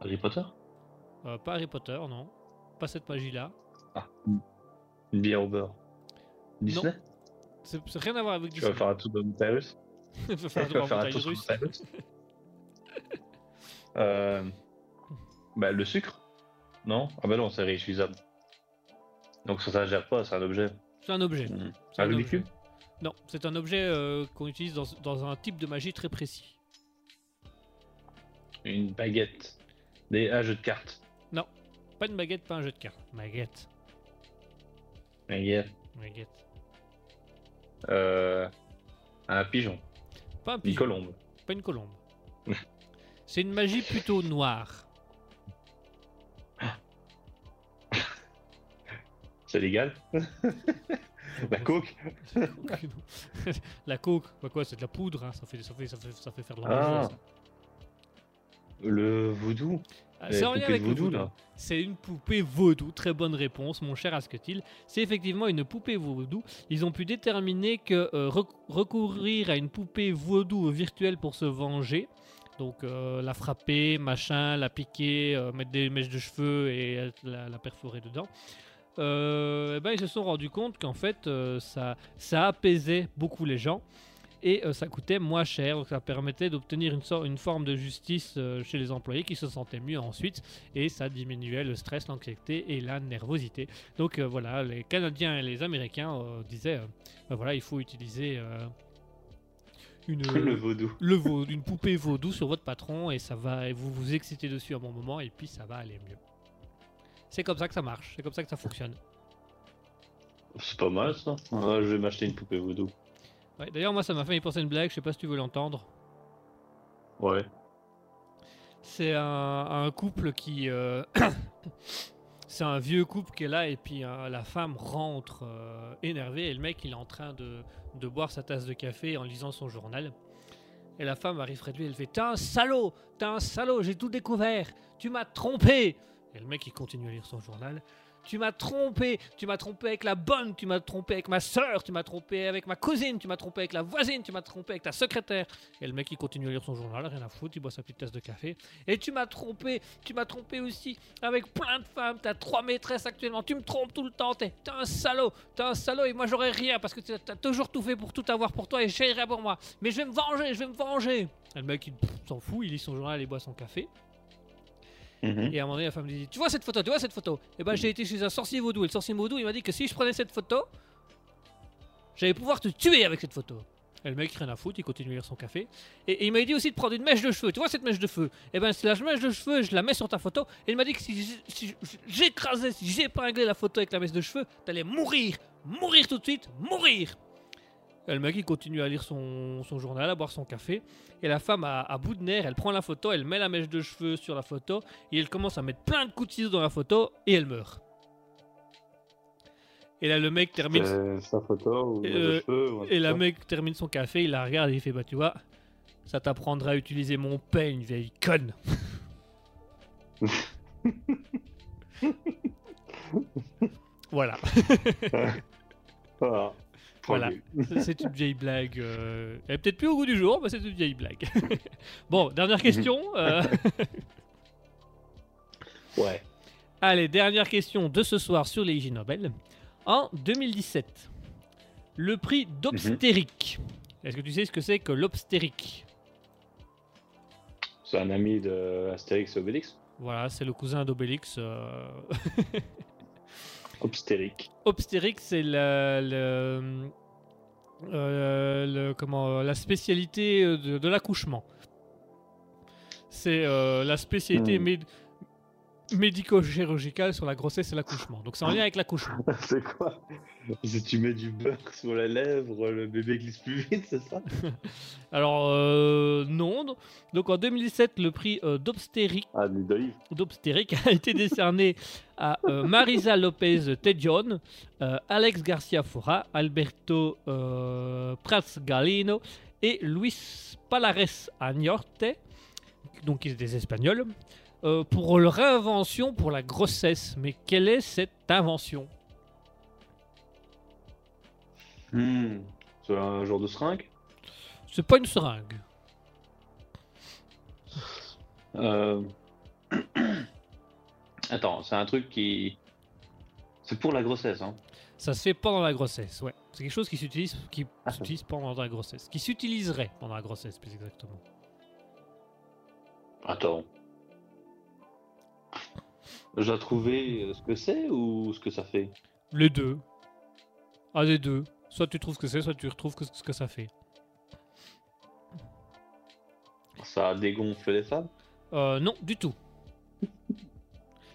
Harry Potter? Euh, pas Harry Potter, non. Pas cette magie-là. Ah, une bière au beurre. Disney? C'est c'est rien à voir avec Tu vas Disney. faire un tour de montagne russe? Tu vas faire de un tour russe euh... Bah, le sucre? Non? Ah bah non, c'est réutilisable. Donc ça, ça gère pas, c'est un objet. C'est un objet. C'est Un un objet. Non, c'est un objet euh, qu'on utilise dans, dans un type de magie très précis. Une baguette. Des un jeu de cartes. Pas une baguette, pas un jeu de cartes. Baguette. Baguette. Baguette. Euh, un pigeon. Pas un Une pigeon. colombe. Pas une colombe. C'est une magie plutôt noire. C'est légal La coke la coke, bah quoi, c'est de la poudre, hein, ça, fait, ça, fait, ça, fait, ça fait faire de la Ah. Le voodoo Ah, La C'est en lien poupée avec le là. C'est une poupée vaudou. Très bonne réponse, mon cher Asketil. C'est effectivement une poupée vaudou. Ils ont pu déterminer que euh, rec- recourir à une poupée vaudou virtuelle pour se venger, donc euh, la frapper, machin, la piquer, euh, mettre des mèches de cheveux et la, la perforer dedans. Euh, eh ben, ils se sont rendus compte qu'en fait euh, ça, ça apaisait beaucoup les gens et euh, ça coûtait moins cher, donc ça permettait d'obtenir une, sorte- une forme de justice euh, chez les employés qui se sentaient mieux ensuite et ça diminuait le stress, l'anxiété et la nervosité. Donc euh, voilà, les Canadiens et les Américains disaient, ben voilà, il faut utiliser une, Le vaudou. le une poupée vaudou sur votre patron et ça va, et vous vous excitez dessus un bon moment et puis ça va aller mieux. C'est comme ça que ça marche, c'est comme ça que ça fonctionne. C'est pas mal ça. Ah, je vais m'acheter une poupée vaudou. Ouais, D'ailleurs, moi, ça m'a fait y penser une blague, je sais pas si tu veux l'entendre. Ouais. C'est un, un couple qui. euh, c'est un vieux couple qui est là et puis euh, la femme rentre euh, énervée et le mec il est en train de, de boire sa tasse de café en lisant son journal. Et la femme arrive près de lui, elle fait T'es un salaud T'es un salaud, j'ai tout découvert Tu m'as trompé Et le mec il continue à lire son journal. Tu m'as trompé, tu m'as trompé avec la bonne, tu m'as trompé avec ma soeur, tu m'as trompé avec ma cousine, tu m'as trompé avec la voisine, tu m'as trompé avec ta secrétaire. Et le mec il continue à lire son journal, rien à foutre, il boit sa petite tasse de café. Et tu m'as trompé, tu m'as trompé aussi avec plein de femmes, t'as trois maîtresses actuellement, tu me trompes tout le temps, t'es un salaud, t'es un salaud et moi j'aurais rien parce que t'as toujours tout fait pour tout avoir pour toi et j'ai rien pour moi. Mais je vais me venger, je vais me venger. Et le mec il s'en fout, il lit son journal et boit son café. Mhm. Et à un moment donné, la femme dit Tu vois cette photo, tu vois cette photo Et ben j'ai été chez un sorcier vaudou. Et le sorcier vaudou, il m'a dit que si je prenais cette photo, j'allais pouvoir te tuer avec cette photo. Et le mec, rien à foutre, il continue à lire son café. Et, il m'a dit aussi de prendre une mèche de cheveux. Tu vois cette mèche de feu Et ben, c'est la mèche de cheveux, je la mets sur ta photo. Et il m'a dit que si, si j'écrasais, si j'épinglais la photo avec la mèche de cheveux, t'allais mourir. Mourir tout de suite, mourir. Et le mec, il continue à lire son, son journal, à boire son café. Et la femme, à, à bout de nerfs, elle prend la photo, elle met la mèche de cheveux sur la photo. Et elle commence à mettre plein de coups de ciseaux dans la photo. Et elle meurt. Et là, le mec termine. Sa photo ou Euh, cheveux ou Et la mec termine son café, il la regarde et il fait Bah, tu vois, ça t'apprendra à utiliser mon peigne, vieille conne. voilà. Voilà. Voilà. C'est une vieille blague. euh, Elle est peut-être plus au goût du jour, mais c'est une vieille blague. bon, dernière question. euh, Ouais. Allez, dernière question de ce soir sur les Ig Nobel. En 2017, le prix d'Obstérique. Est-ce que tu sais ce que c'est que l'Obstérique? C'est un ami de Astérix et Obélix? Voilà, c'est le cousin d'Obélix. euh, Obstérique. Obstérique, c'est le- euh, le- comment, la spécialité de, de l'accouchement. C'est euh, la spécialité Hmm. méd- médico-chirurgicale sur la grossesse et l'accouchement. Donc c'est en lien avec l'accouchement. c'est quoi? Si tu mets du beurre sur la lèvre, le bébé glisse plus vite, c'est ça? Alors euh, non. Donc en 2017, le prix euh, d'Obstérique Ah, a été décerné à euh, Marisa Lopez Tejon, euh, Alex Garcia Fora, Alberto Prats Galino et Luis Palares Añorte, donc ils étaient des Espagnols, euh, pour leur invention pour la grossesse. Mais quelle est cette invention? Hmm. C'est un genre de seringue? C'est pas une seringue. Euh, Attends, c'est un truc qui. C'est pour la grossesse, hein. Ça se fait pendant la grossesse, ouais. C'est quelque chose qui s'utilise qui Ah. s'utilise pendant la grossesse. Qui s'utiliserait pendant la grossesse, plus exactement. Attends. Je dois trouver euh, ce que c'est ou ce que ça fait? Les deux. Un des deux. Soit tu trouves ce que c'est, soit tu retrouves ce que ça fait. Ça dégonfle les femmes? Euh, non, du tout.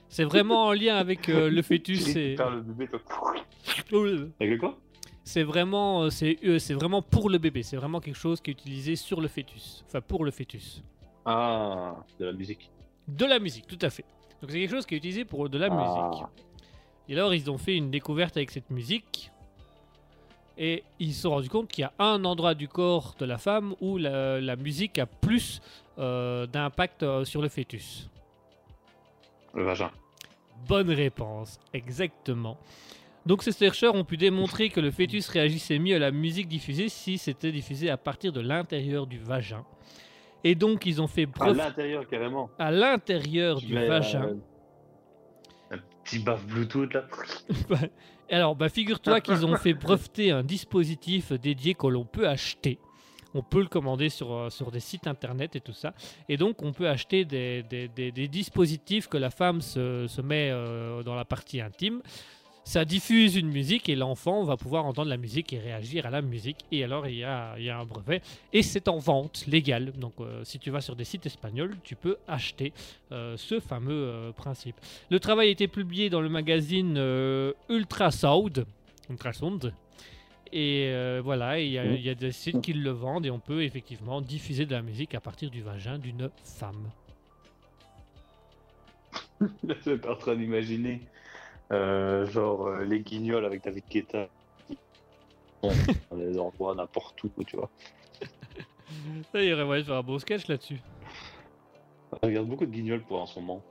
C'est vraiment en lien avec euh, le fœtus. Tu et- récupères le bébé, toi. Avec le quoi? C'est vraiment, euh, c'est c'est vraiment pour le bébé. C'est vraiment quelque chose qui est utilisé sur le fœtus. Enfin, pour le fœtus. Ah, de la musique. De la musique, tout à fait. Donc c'est quelque chose qui est utilisé pour de la Ah. musique. Et alors ils ont fait une découverte avec cette musique. Et ils se sont rendus compte qu'il y a un endroit du corps de la femme où la, la musique a plus euh, d'impact euh, sur le fœtus. Le vagin. Bonne réponse, exactement. Donc ces chercheurs ont pu démontrer que le fœtus réagissait mieux à la musique diffusée si c'était diffusé à partir de l'intérieur du vagin. Et donc ils ont fait À brevet l'intérieur, carrément. à l'intérieur du mets, vagin. euh, un petit baf Bluetooth, là. Alors, bah, figure-toi qu'ils ont fait breveter un dispositif dédié que l'on peut acheter. On peut le commander sur, euh, sur des sites internet et tout ça. Et donc, on peut acheter des, des- des- des dispositifs que la femme se, se met euh, dans la partie intime. Ça diffuse une musique et l'enfant va pouvoir entendre la musique et réagir à la musique. Et alors, il y a, un brevet. Et c'est en vente légale. Donc, euh, si tu vas sur des sites espagnols, tu peux acheter euh, ce fameux euh, principe. Le travail a été publié dans le magazine Ultrasound. Ultrasound. Et voilà, il y, a- des sites qui le vendent et on peut effectivement diffuser de la musique à partir du vagin d'une femme. Je suis en train d'imaginer, genre, euh, les guignols avec David Guetta. Bon, dans des endroits n'importe où, tu vois. Ça, il y aurait moyen de faire un beau sketch là-dessus. Je regarde beaucoup de guignols pour en ce moment.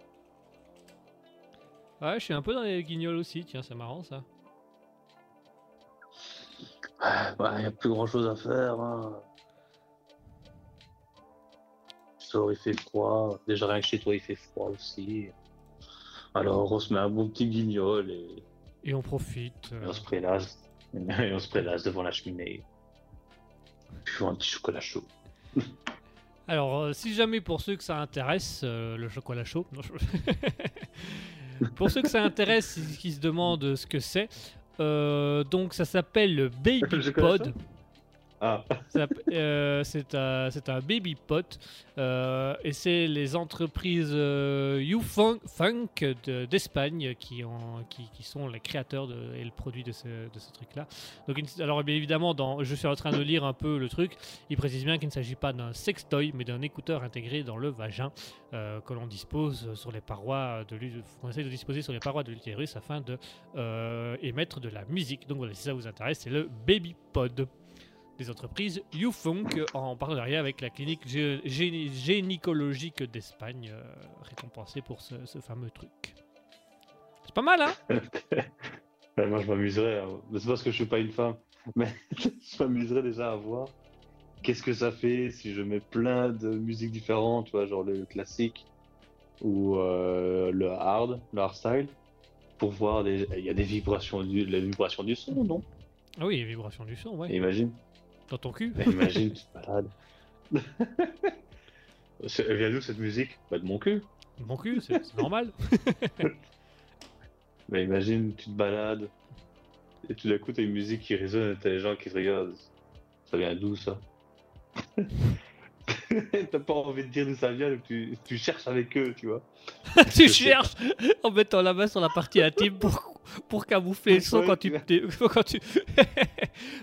Ouais, je suis un peu dans les guignols aussi, tiens, c'est marrant ça. Bah, il n'y a plus grand chose à faire. Hein. Sors, il fait froid. Déjà, rien que chez toi, il fait froid aussi. Alors, on se met un bon petit guignol et, Et on profite. et euh, on se prélasse. Et on se prélasse devant la cheminée. Puis un petit chocolat chaud. Alors, euh, si jamais pour ceux que ça intéresse, euh, le chocolat chaud, non, je- pour ceux que ça intéresse, qui se demandent ce que c'est, euh, donc ça s'appelle le Baby Pod. Ah, euh, c'est un, baby pot euh, et c'est les entreprises euh, YouFunk Funk de- d'Espagne qui, ont- qui, qui sont les créateurs et le produit de ce, truc-là. Alors bien évidemment, je suis en train de lire un peu le truc. Il précise bien qu'il ne s'agit pas d'un sextoy, mais d'un écouteur intégré dans le vagin que l'on dispose sur les parois de essaie de disposer sur les parois de l'utérus afin de émettre de la musique. Donc voilà, si ça vous intéresse, c'est le baby pod des entreprises YouFunk en partenariat avec la clinique gé- gé- gynécologique d'Espagne, euh, récompensée pour ce, ce fameux truc. C'est pas mal, hein? Ouais, moi, je m'amuserais. C'est parce que je suis pas une femme. Mais je m'amuserais déjà à voir qu'est-ce que ça fait si je mets plein de musiques différentes, tu vois, genre le classique ou euh, le hard, le hardstyle, pour voir des... il y a des vibrations du, les vibrations du son, non? Ah oui, les vibrations du son, ouais. Et Imagine, Dans ton cul Et imagine, tu te balades. Elle vient d'où cette musique? Bah de mon cul. Mon cul, c'est c'est normal. Mais imagine, tu te balades et tout d'un coup t'as une musique qui résonne et t'as les gens qui te regardent. Ça vient d'où ça? T'as pas envie de dire d'où ça vient, donc tu, tu cherches avec eux, tu vois. tu cherches en mettant la main sur la partie intime pour, pour camoufler le son Ouais, quand tu... quand tu...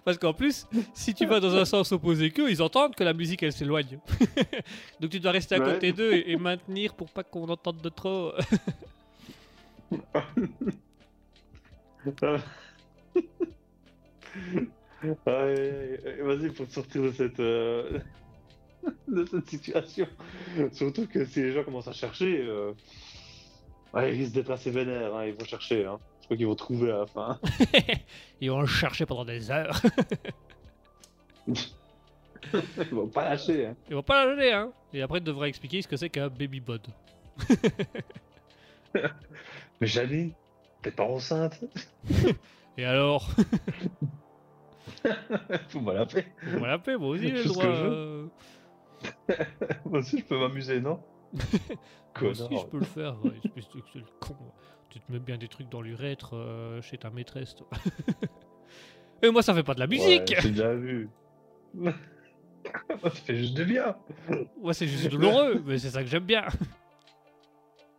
Parce qu'en plus, si tu vas dans un sens opposé qu'eux, ils entendent que la musique, elle s'éloigne. Donc tu dois rester à Ouais. côté d'eux et, et maintenir pour pas qu'on entende de trop. Ouais, Vas-y pour sortir de cette, euh, de cette situation. Surtout que si les gens commencent à chercher, euh, ouais, ils risquent d'être assez vénères. hein, Ils vont chercher. Hein. Je crois qu'ils vont trouver à la fin. Ils vont le chercher pendant des heures. Ils vont pas lâcher. Hein. Ils vont pas la lâcher, hein. Et après, ils devraient expliquer ce que c'est qu'un baby bod. Mais Janine, t'es pas enceinte Et alors Faut me l'appeler. On va l'appeler, moi aussi, j'ai le droit. Que Moi aussi, je peux m'amuser, non Moi aussi, je peux le faire. ouais, espèce de- c'est le con. Tu te mets bien des trucs dans l'urètre euh, chez ta maîtresse, toi. Et moi, ça fait pas de la musique Ouais, J'ai déjà vu. Moi, ça fait juste du bien. Moi, c'est juste douloureux, mais c'est ça que j'aime bien.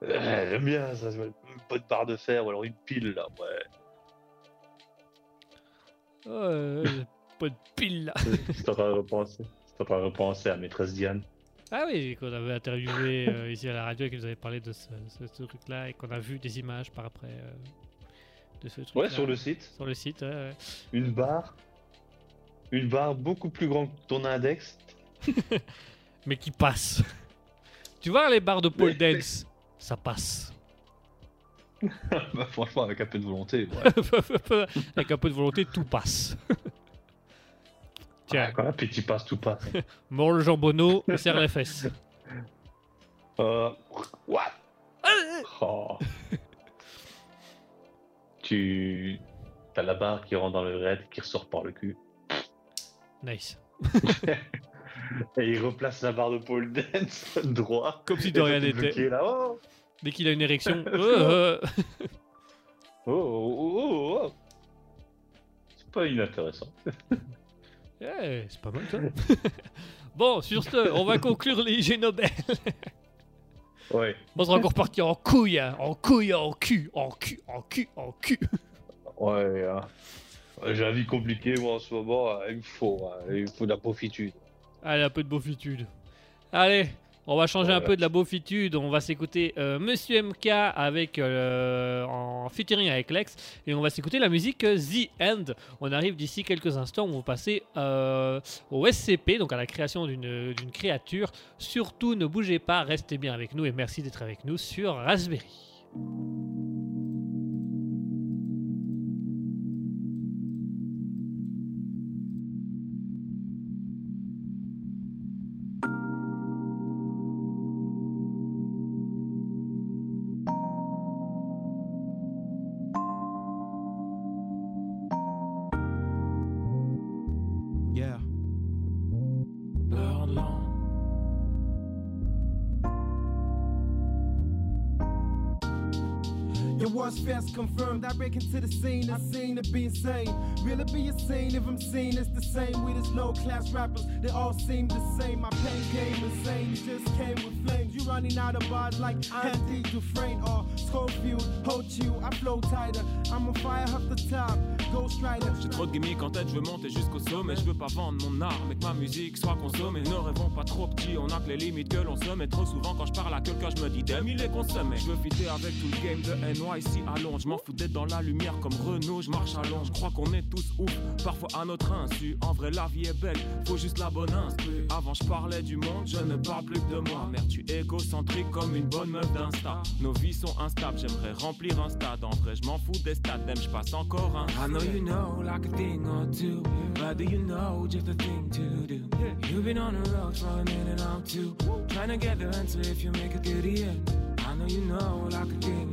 J'aime bien ça, une bonne barre de fer ou alors une pile là, ouais. Euh, pas de pile là. C'est en train de repenser. Train de repenser à maîtresse Diane. Ah oui, qu'on avait interviewé euh, ici à la radio et qui nous avait parlé de ce, ce- ce truc-là et qu'on a vu des images par après euh, de ce truc. Ouais, sur le site, sur le site. ouais, ouais. une barre. Une barre beaucoup plus grande que ton index. Mais qui passe. tu vois les barres de pole dance, ça passe. bah, franchement, avec un peu de volonté. Ouais. Avec un peu de volonté, tout passe. Tiens, Ah, quand l'appétit passe, tout passe. mord le jambonneau et serre les fesses. Euh, what? Oh. Tu. T'as la barre qui rentre dans le raid qui ressort par le cul. Nice. Et il replace la barre de pole dance droit. Comme si de rien n'était. là. Oh, Dès qu'il a une érection. euh, oh, oh, oh, oh. C'est pas inintéressant. Eh, c'est pas mal ça. bon, sur ce, on va conclure les IG Nobel. Ouais. On sera encore parti en couille, hein, en couille, en cul, en cul, en cul, en cul. Ouais. hein. J'ai la vie compliquée, moi, en ce moment. hein. Il me faut, hein. il me faut de la profitude. Allez, un peu de beaufitude. Allez, on va changer un peu de la beaufitude. On va s'écouter euh, Monsieur MK avec euh, en featuring avec Lex et on va s'écouter la musique euh, The End. On arrive d'ici quelques instants. On va passer euh, au SCP, donc à la création d'une d'une créature. Surtout, ne bougez pas, restez bien avec nous et merci d'être avec nous sur Raspberry. come from I break into the scene, I seen to be insane. It be a scene if I'm seen? It's the same with his low class rappers. They all seem the same. My pain came insane, it just came with flames. You running out of bars like Andy Dufresne or Schofield. Hold you, I flow tighter. I'm on fire off the top. Ghost Rider. J'ai trop de gimmicks en tête, je veux monter jusqu'au sommet. Je veux pas vendre mon art, mais que ma musique soit consommée. Ne rêvons pas trop petit, on a que les limites que l'on se met. Trop souvent, quand je parle à quelqu'un, je me dis, damn, il est consommé. Je veux fitter avec tout le game de NYC à Londres. Je m'en fous d'être la lumière comme Renault, je marche à Londres. Je crois qu'on est tous ouf, parfois à notre insu. En vrai, la vie est belle, faut juste la bonne instru. Avant, je parlais du monde, je ne parle plus que de moi. Merde, tu es égocentrique comme une bonne meuf d'Insta. Nos vies sont instables, j'aimerais remplir un stade. En vrai, je m'en fous des stades, même je passe encore un. I know you know like a thing or two, but do you know just a thing to do? You've been on the road for a minute trying to get the answer if you make it to the end. I know you know like a thing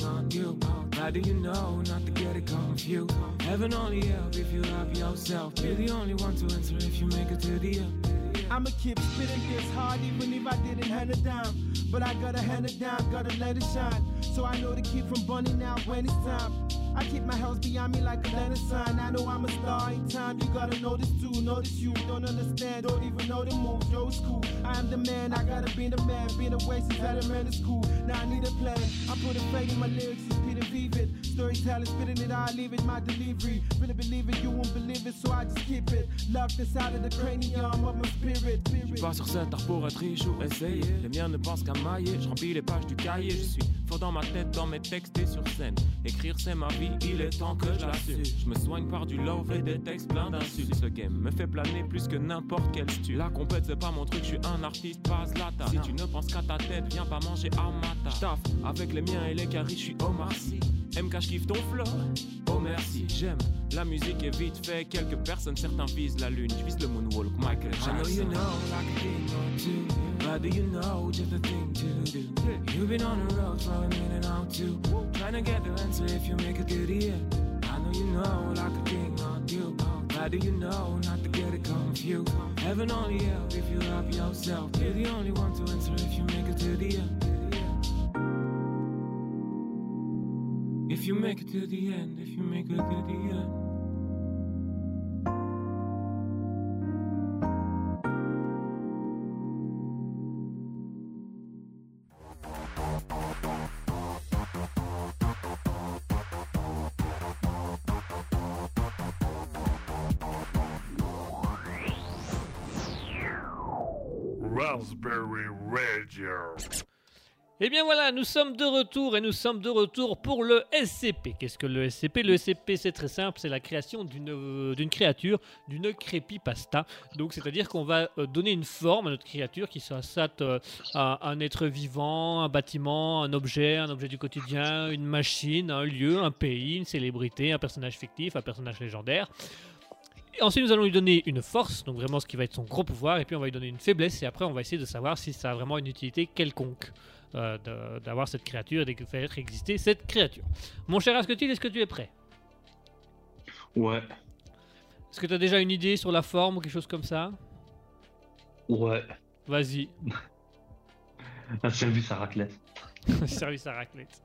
but do you know not to get it confused? Heaven only help if you love yourself. You're the only one to answer if you make it to the end. I'ma keep spitting this hard even if I didn't hand it down. But I gotta hand it down, gotta let it shine. So I know to keep from burning out when it's time. I keep my house behind me like a lantern sign. I know I'm a star in time. You gotta notice too, notice you don't understand, don't even know the move. Yo, it's cool. I am the man, I gotta be the man. Been away since elementary school. Now I need a plan. I put a fade in my lyrics, it's Peter vivid. Storytelling, spitting it, leave it, my delivery. Really believe it, you won't believe it, so I just keep it. Locked inside of the cranium of my spirit. spirit. Pas sur cet art pour être riche ou. Les miens ne pensent qu'à mailler. Je remplis les pages du cahier. Je suis fort dans ma tête, dans mes textes et sur scène. Écrire c'est ma vie, il est temps que je l'assume. Je me soigne par du love et des textes pleins d'insultes. Ce game me fait planer plus que n'importe quel stu. La compète c'est pas mon truc, je suis un artiste, pas Zlatan. Si tu ne penses qu'à ta tête, viens pas manger à ma table. avec les miens et les caries, je suis Omar. MK, je kiffe ton flow. Oh merci, j'aime la musique est vite fait. Quelques personnes, certains visent la lune. Je vise le moonwalk, Michael Jackson. I know you know like a thing or two, but do you know just a thing to do? You've been on the road for a minute now too, trying to get the answer if you make it to the end. I know you know like a thing or two, but do you know not to get it confused? Heaven only help if you love yourself. You're the only one to answer if you make it to the end. If you make it to the end, if you make it to the end. Raspberry Radio. Eh bien voilà, nous sommes de retour et nous sommes de retour pour le SCP. Qu'est-ce que le SCP Le SCP, c'est très simple, c'est la création d'une euh, d'une créature, d'une creepypasta. Donc, c'est-à-dire qu'on va euh, donner une forme à notre créature qui soit euh, un être vivant, un bâtiment, un objet, un objet du quotidien, une machine, un lieu, un pays, une célébrité, un personnage fictif, un personnage légendaire. Et ensuite, nous allons lui donner une force, donc vraiment ce qui va être son gros pouvoir, et puis on va lui donner une faiblesse, et après on va essayer de savoir si ça a vraiment une utilité quelconque euh, d'avoir cette créature et de faire exister cette créature. Mon cher Asketil, est-ce que tu es prêt? Ouais, Est-ce que tu as déjà une idée sur la forme ou quelque chose comme ça? Ouais. Vas-y, Un service à raclette. service à raclette.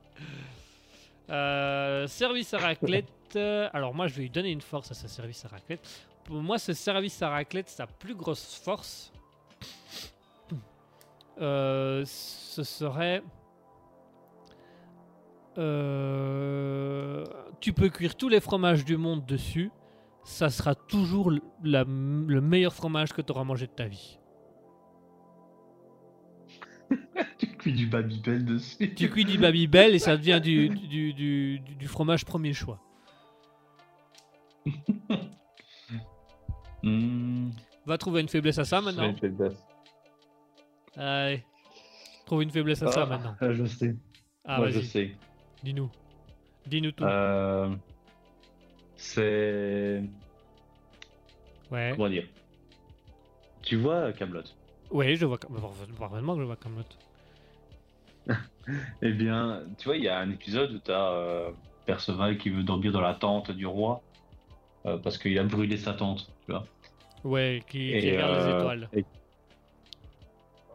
Euh, service à raclette. euh, alors moi, je vais lui donner une force à ce service à raclette. Pour moi, ce service à raclette, sa plus grosse force, euh, ce serait. euh, tu peux cuire tous les fromages du monde dessus. Ça sera toujours le, la- le meilleur fromage que tu auras mangé de ta vie. Tu cuis du Babybel dessus. Tu cuis du Babybel et ça devient du, du, du, du- du fromage premier choix. Mmh. Va trouver une faiblesse à ça maintenant. une faiblesse. Allez. Trouve une faiblesse à ça Ah, maintenant. euh, Je sais. Ah, Moi, je vas-y. sais. Dis-nous. Dis-nous tout. Euh, c'est. ouais. Comment dire? Tu vois Camelot? Ouais, je vois. Parfaitement que je vois Camelot. Eh bien, tu vois, il y a un épisode où tu as Perceval qui veut dormir dans la tente du roi euh, parce qu'il a brûlé sa tente, tu vois. Ouais, qui, qui Et, regarde les euh, étoiles. et-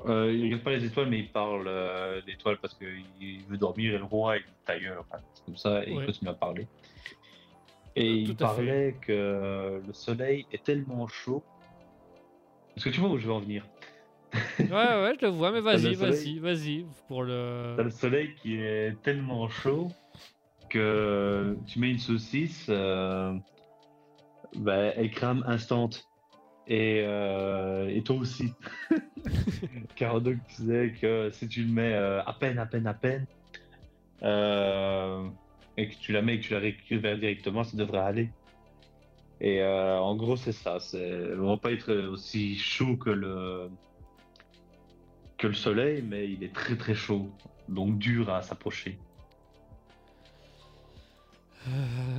Euh, il regarde pas les étoiles, mais il parle euh, d'étoiles parce qu'il veut dormir et le roi est ailleurs, enfin, comme ça, et Ouais. il continue à parler. Et Tout il à fait. parlait que le soleil est tellement chaud. Est-ce que tu vois où je veux en venir? Ouais, ouais, je le vois, mais vas-y, vas-y, vas-y. Pour le. T'as le soleil qui est tellement chaud que tu mets une saucisse, euh, bah, elle crame instant. Et, euh, et toi aussi. Car donc disait que si tu le mets euh, à peine, à peine, à peine, euh, et que tu la mets et que tu la récupères directement, ça devrait aller. Et euh, en gros, c'est ça. Elle va pas être aussi chaud que le que le soleil, mais il est très très chaud, donc dur à s'approcher.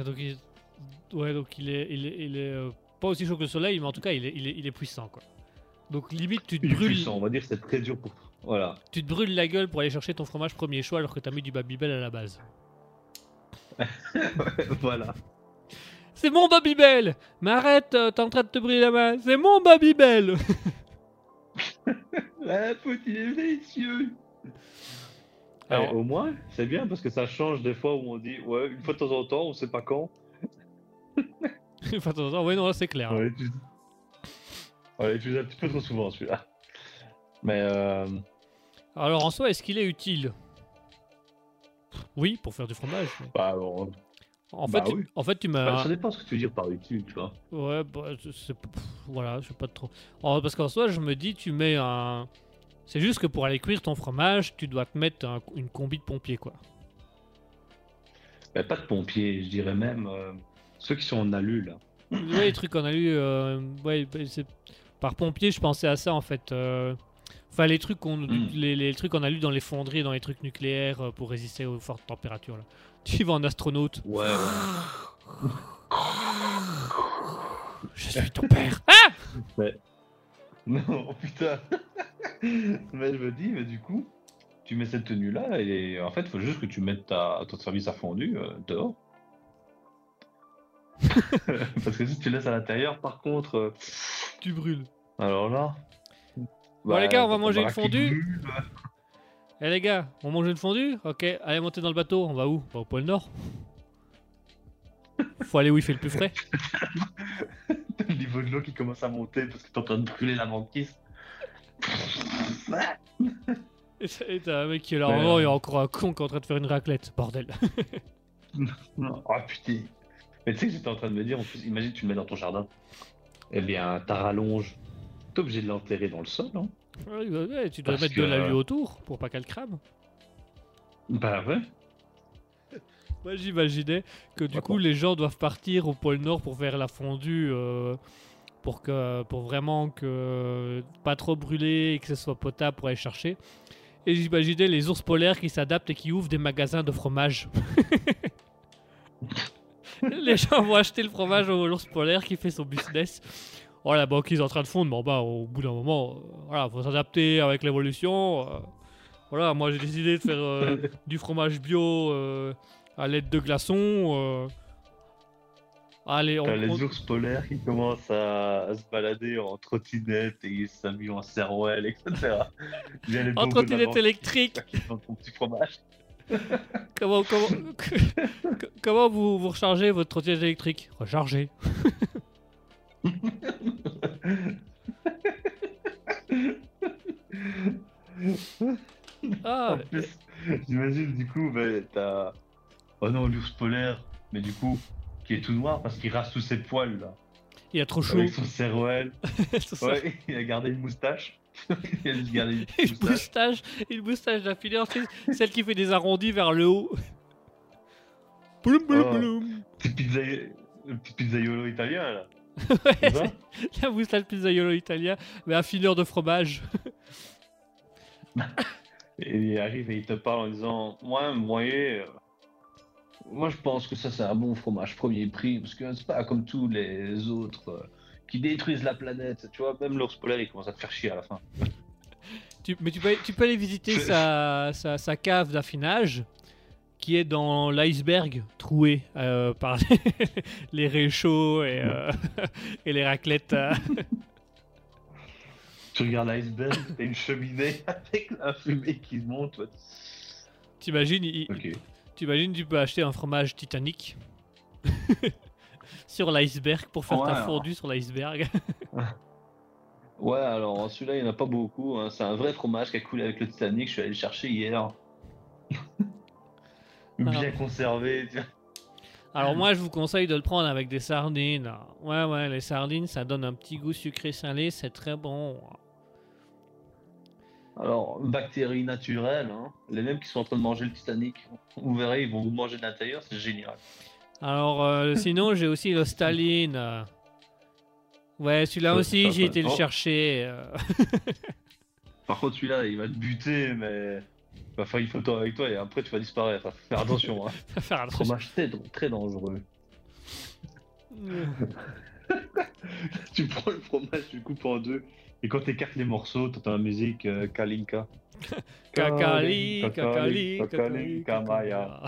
Donc il... Ouais, donc il est, il est, il est pas aussi chaud que le soleil, mais en tout cas, il est, il est, il est puissant, quoi. Donc limite, tu te Il est brûles, puissant, on va dire, c'est très dur pour. Voilà. tu te brûles la gueule pour aller chercher ton fromage premier choix alors que t'as mis du Babybel à la base. voilà. C'est mon Babybel Mais arrête, euh, t'es en train de te brûler la main. C'est mon Babybel La faute, il est délicieux. Alors- Eh, au moins, c'est bien parce que ça change des fois où on dit, ouais, une fois de temps en temps, on sait pas quand. Enfin, ouais, non, là c'est clair. On l'utilise un petit peu trop souvent celui-là. Mais euh, Alors en soi, est-ce qu'il est utile? Oui, pour faire du fromage. mais- bah, bon, En, Bah fait, oui. tu- en fait, tu mets bah, ça dépend ce que tu veux dire par utile, tu vois. Ouais, bah, pff, Voilà, je sais pas trop. Parce qu'en soi, je me dis, tu mets un. C'est juste que pour aller cuire ton fromage, tu dois te mettre un- une combi de pompier, quoi. Bah, pas de pompiers, je dirais même euh, ceux qui sont en alu là. ouais, les trucs qu'on a lu. euh, ouais, bah, par pompier, je pensais à ça en fait. euh, Enfin, les trucs qu'on Mm. les, les trucs qu'on a lu dans les fonderies, dans les trucs nucléaires euh, pour résister aux fortes températures. Là. Tu vas en astronaute. Ouais, ouais. Je suis ton père. Ah Non, putain. mais je me dis, mais du coup, tu mets cette tenue là et en fait, il faut juste que tu mettes ta, ton service à fondu euh, dehors. Parce que si tu laisses à l'intérieur, par contre, euh, Tu brûles. alors là. Bon, les gars, on va manger une fondue. Eh les gars, on mange une fondue Ok, allez monter dans le bateau. On va où? On va au pôle Nord. Faut aller où il fait le plus frais. le niveau de l'eau qui commence à monter parce que t'es en train de brûler la banquise. Et t'as- et t'as un mec qui est là, Ouais. oh, il y a encore un con qui est en train de faire une raclette, bordel. Oh putain. Mais tu sais que j'étais en train de me dire, en plus, imagine tu le mets dans ton jardin. Eh bien, ta rallonge, t'es obligé de l'enterrer dans le sol, hein Ouais, ouais, ouais, tu dois Parce mettre de que- l'alu autour pour pas qu'elle crame. Bah ouais. Moi j'imaginais que du D'accord. coup les gens doivent partir au pôle Nord pour faire la fondue euh, pour que pour vraiment que pas trop brûler et que ce soit potable pour aller chercher. Et j'imaginais les ours polaires qui s'adaptent et qui ouvrent des magasins de fromage. les gens vont acheter le fromage au l'ours polaire qui fait son business. Oh la banquise est en train de fondre, mais bon, bah, au bout d'un moment, euh, voilà, faut s'adapter avec l'évolution. euh. voilà, moi j'ai décidé de faire euh, du fromage bio euh, à l'aide de glaçons. euh. Allez, on, T'as les on- ours polaires qui commencent à, à se balader en trottinette et ils s'habillent en cerwell, etc. Les en bobos de la trottinette banque électrique. qui font ton petit fromage. Comment, comment, comment vous, vous rechargez votre trottinette électrique? Recharger. Ah, j'imagine du coup, bah, t'as. Oh non, l'ours polaire, mais du coup, qui est tout noir parce qu'il rase tous ses poils là. il a trop chaud. Avec son cerwell. Ouais, il a gardé une moustache. il a juste gardé une Une moustache. moustache, une moustache d'affilée, c'est celle qui fait des arrondis vers le haut. Bloum, bloum, Oh. Petit le petit pizzaiolo italien là. Ouais, C'est ça c'est la moustache pizzaiolo italien, mais affineur de fromage. Et il arrive et il te parle en disant euh, moi je pense que ça c'est un bon fromage premier prix, parce que c'est pas comme tous les autres euh, qui détruisent la planète. Tu vois, même l'ours polaire il commence à te faire chier à la fin. Tu- mais tu peux, tu peux aller visiter Je- sa, sa, sa cave d'affinage qui est dans l'iceberg troué euh, par les, les réchauds et, euh, et les raclettes. euh. Tu regardes l'iceberg, t'as une cheminée avec la fumée qui monte. T'imagines, il- Ok. t'imagines, tu peux acheter un fromage Titanic sur l'iceberg pour faire ta Ouais, fondue sur l'iceberg. Ouais, alors celui-là il n'y en a pas beaucoup. hein. C'est un vrai fromage qui a coulé avec le Titanic. Je suis allé le chercher hier. Bien Alors. conservé. tu vois. Alors moi, je vous conseille de le prendre avec des sardines. Ouais, ouais, les sardines, ça donne un petit goût sucré-salé, c'est très bon. Alors, bactéries naturelles, hein. les mêmes qui sont en train de manger le Titanic. Vous verrez, ils vont vous manger de l'intérieur, c'est génial. Alors, euh, sinon, j'ai aussi le Staline. Ouais, celui-là Ça- aussi, ça- j'ai été le oh. chercher. Par contre, celui-là, il va te buter, mais il va faire une photo avec toi et après tu vas disparaître. Faire attention, hein. Faut faire attention. fromage très, très dangereux. tu prends le fromage, tu le coupes en deux, et quand tu écartes les morceaux, t'entends la musique euh, Kalinka. Kakali, kakali, kakali, kakali, kamaya.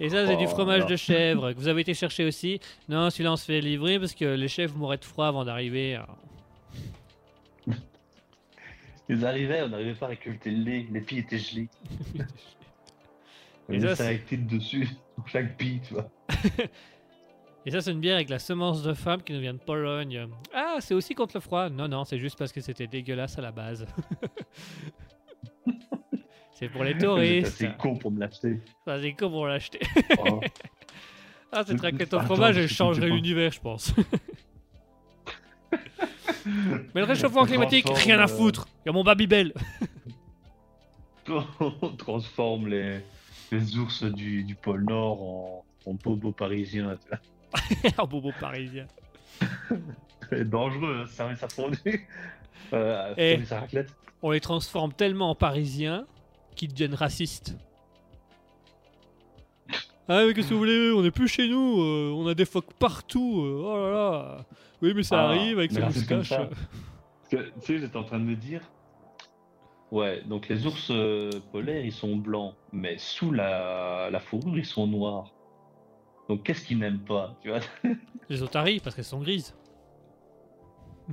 Et ça, c'est du Oh, fromage de chèvre que vous avez été chercher aussi. Non, celui-là, on se fait livrer parce que les chèvres mouraient de froid avant d'arriver. hein. Ils arrivaient, on n'arrivait pas à récolter le lait, les pieds étaient gelés. Et ça, ça, c'est- avec titre dessus, chaque pie, tu vois. Et ça, c'est une bière avec la semence de femme qui nous vient de Pologne. Ah, c'est aussi contre le froid. Non, non, c'est juste parce que c'était dégueulasse à la base. C'est pour les touristes. assez con pour me l'acheter. Ça, c'est con pour l'acheter. Oh. Ah, cette raclette au fromage, elle je changerait comprends. l'univers, je pense. Mais le réchauffement climatique, rien à foutre. Il y a mon Babybel. on transforme les, les ours du, du pôle Nord en, en tu vois. Un bobo parisien. C'est dangereux, hein, service à fondu. Euh. On les transforme tellement en parisiens qu'ils deviennent racistes. Ah mais qu'est-ce que vous voulez On n'est plus chez nous, euh, on a des phoques partout. euh, oh là là. Oui mais ça Ah, arrive avec. Parce que, tu sais, j'étais en train de me dire. Ouais, donc les ours euh, polaires, ils sont blancs, mais sous la, la fourrure, ils sont noirs. Donc qu'est-ce qu'ils n'aiment pas, tu vois? Les otaries parce qu'elles sont grises.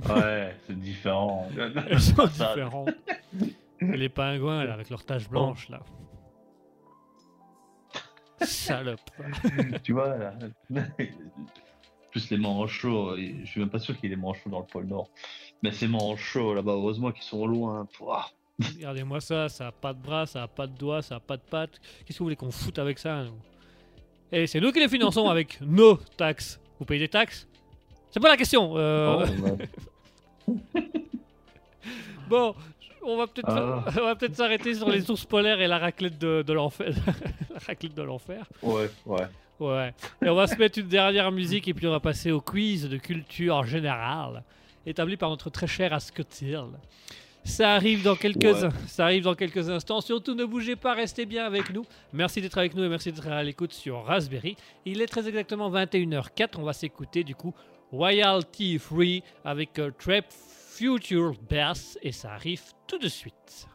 Ouais, c'est différent. Elles sont différentes. Les pingouins là avec leurs taches blanches là. Salope. tu vois, là. Plus les manchots, et je suis même pas sûr qu'il y ait des manchots dans le pôle Nord. Mais ces manchots là-bas, heureusement qu'ils sont loin. Pouah. Regardez-moi ça, ça a pas de bras, ça a pas de doigts, ça a pas de pattes. Qu'est-ce que vous voulez qu'on foute avec ça nous? Et c'est nous qui les finançons avec nos taxes. Vous payez des taxes? C'est pas la question. euh, Oh. Bon, on va peut-être Ah. on va peut-être s'arrêter sur les ours polaires et la raclette de, de l'enfer. la raclette de l'enfer. Ouais, ouais. Ouais. Et on va se mettre une dernière musique et puis on va passer au quiz de culture générale établi par notre très cher Asketil. Ça arrive dans quelques Ouais. ça arrive dans quelques instants. Surtout ne bougez pas, restez bien avec nous. Merci d'être avec nous et merci d'être à l'écoute sur Raspberry. Il est très exactement 21h04. On va s'écouter du coup Royalty Free avec euh, Trap Future Bass et ça arrive tout de suite.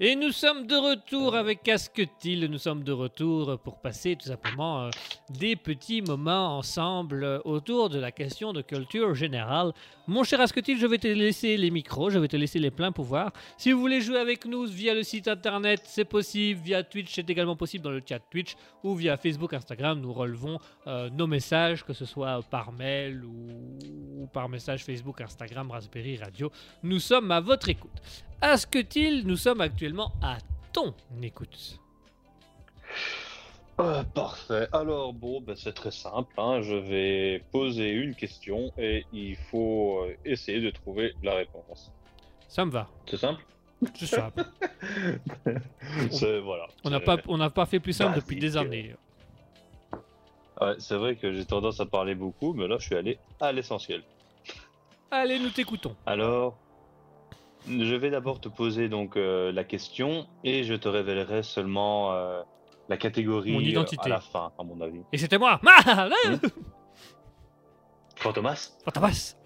Et nous sommes de retour avec Casquetil. Nous sommes de retour pour passer tout simplement euh, des petits moments ensemble euh, autour de la question de culture générale. Mon cher Asketil, je vais te laisser les micros, je vais te laisser les pleins pouvoirs. Si vous voulez jouer avec nous via le site internet, c'est possible. Via Twitch, c'est également possible dans le chat Twitch ou via Facebook, Instagram. Nous relevons euh, nos messages, que ce soit par mail ou, ou par message Facebook, Instagram, Raspberry Radio. Nous sommes à votre écoute. Asketil, nous sommes actuellement à ton écoute. Euh, parfait. Alors bon, ben, c'est très simple. hein. Je vais poser une question et il faut euh, essayer de trouver la réponse. Ça me va. C'est simple? C'est simple. Voilà. On n'a pas, on n'a pas fait plus simple depuis des années. Ouais, c'est vrai que j'ai tendance à parler beaucoup, mais là je suis allé à l'essentiel. Allez, nous t'écoutons. Alors, je vais d'abord te poser donc euh, la question et je te révélerai seulement euh, la catégorie Mon euh, identité. à la fin, à mon avis. Et c'était moi. Ah, là, Fantomas Fantomas.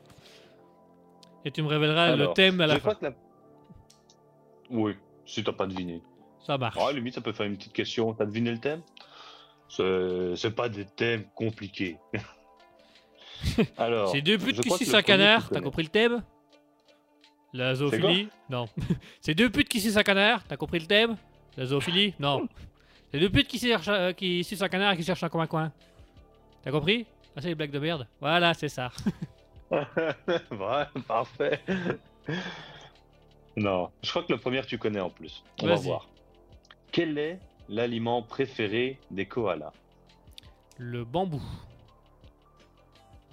Et tu me révéleras le thème à la fin. la... Oui, si t'as pas deviné. Ça marche. Ah, limite, ça peut faire une petite question. T'as deviné le thème? C'est pas des thèmes compliqués. Alors, C'est deux je qui le un canard. T'as compris le thème? La zoophilie Non. C'est deux putes qui sucent un canard. T'as compris le thème? La zoophilie Non. C'est deux putes qui, cherchent, euh, qui sucent un canard et qui cherchent un coin-coin. T'as compris? Ah, c'est les blagues de merde. Voilà, c'est ça. ouais, parfait. Non, je crois que le premier tu connais en plus. On va voir. Quel est l'aliment préféré des koalas? Le bambou.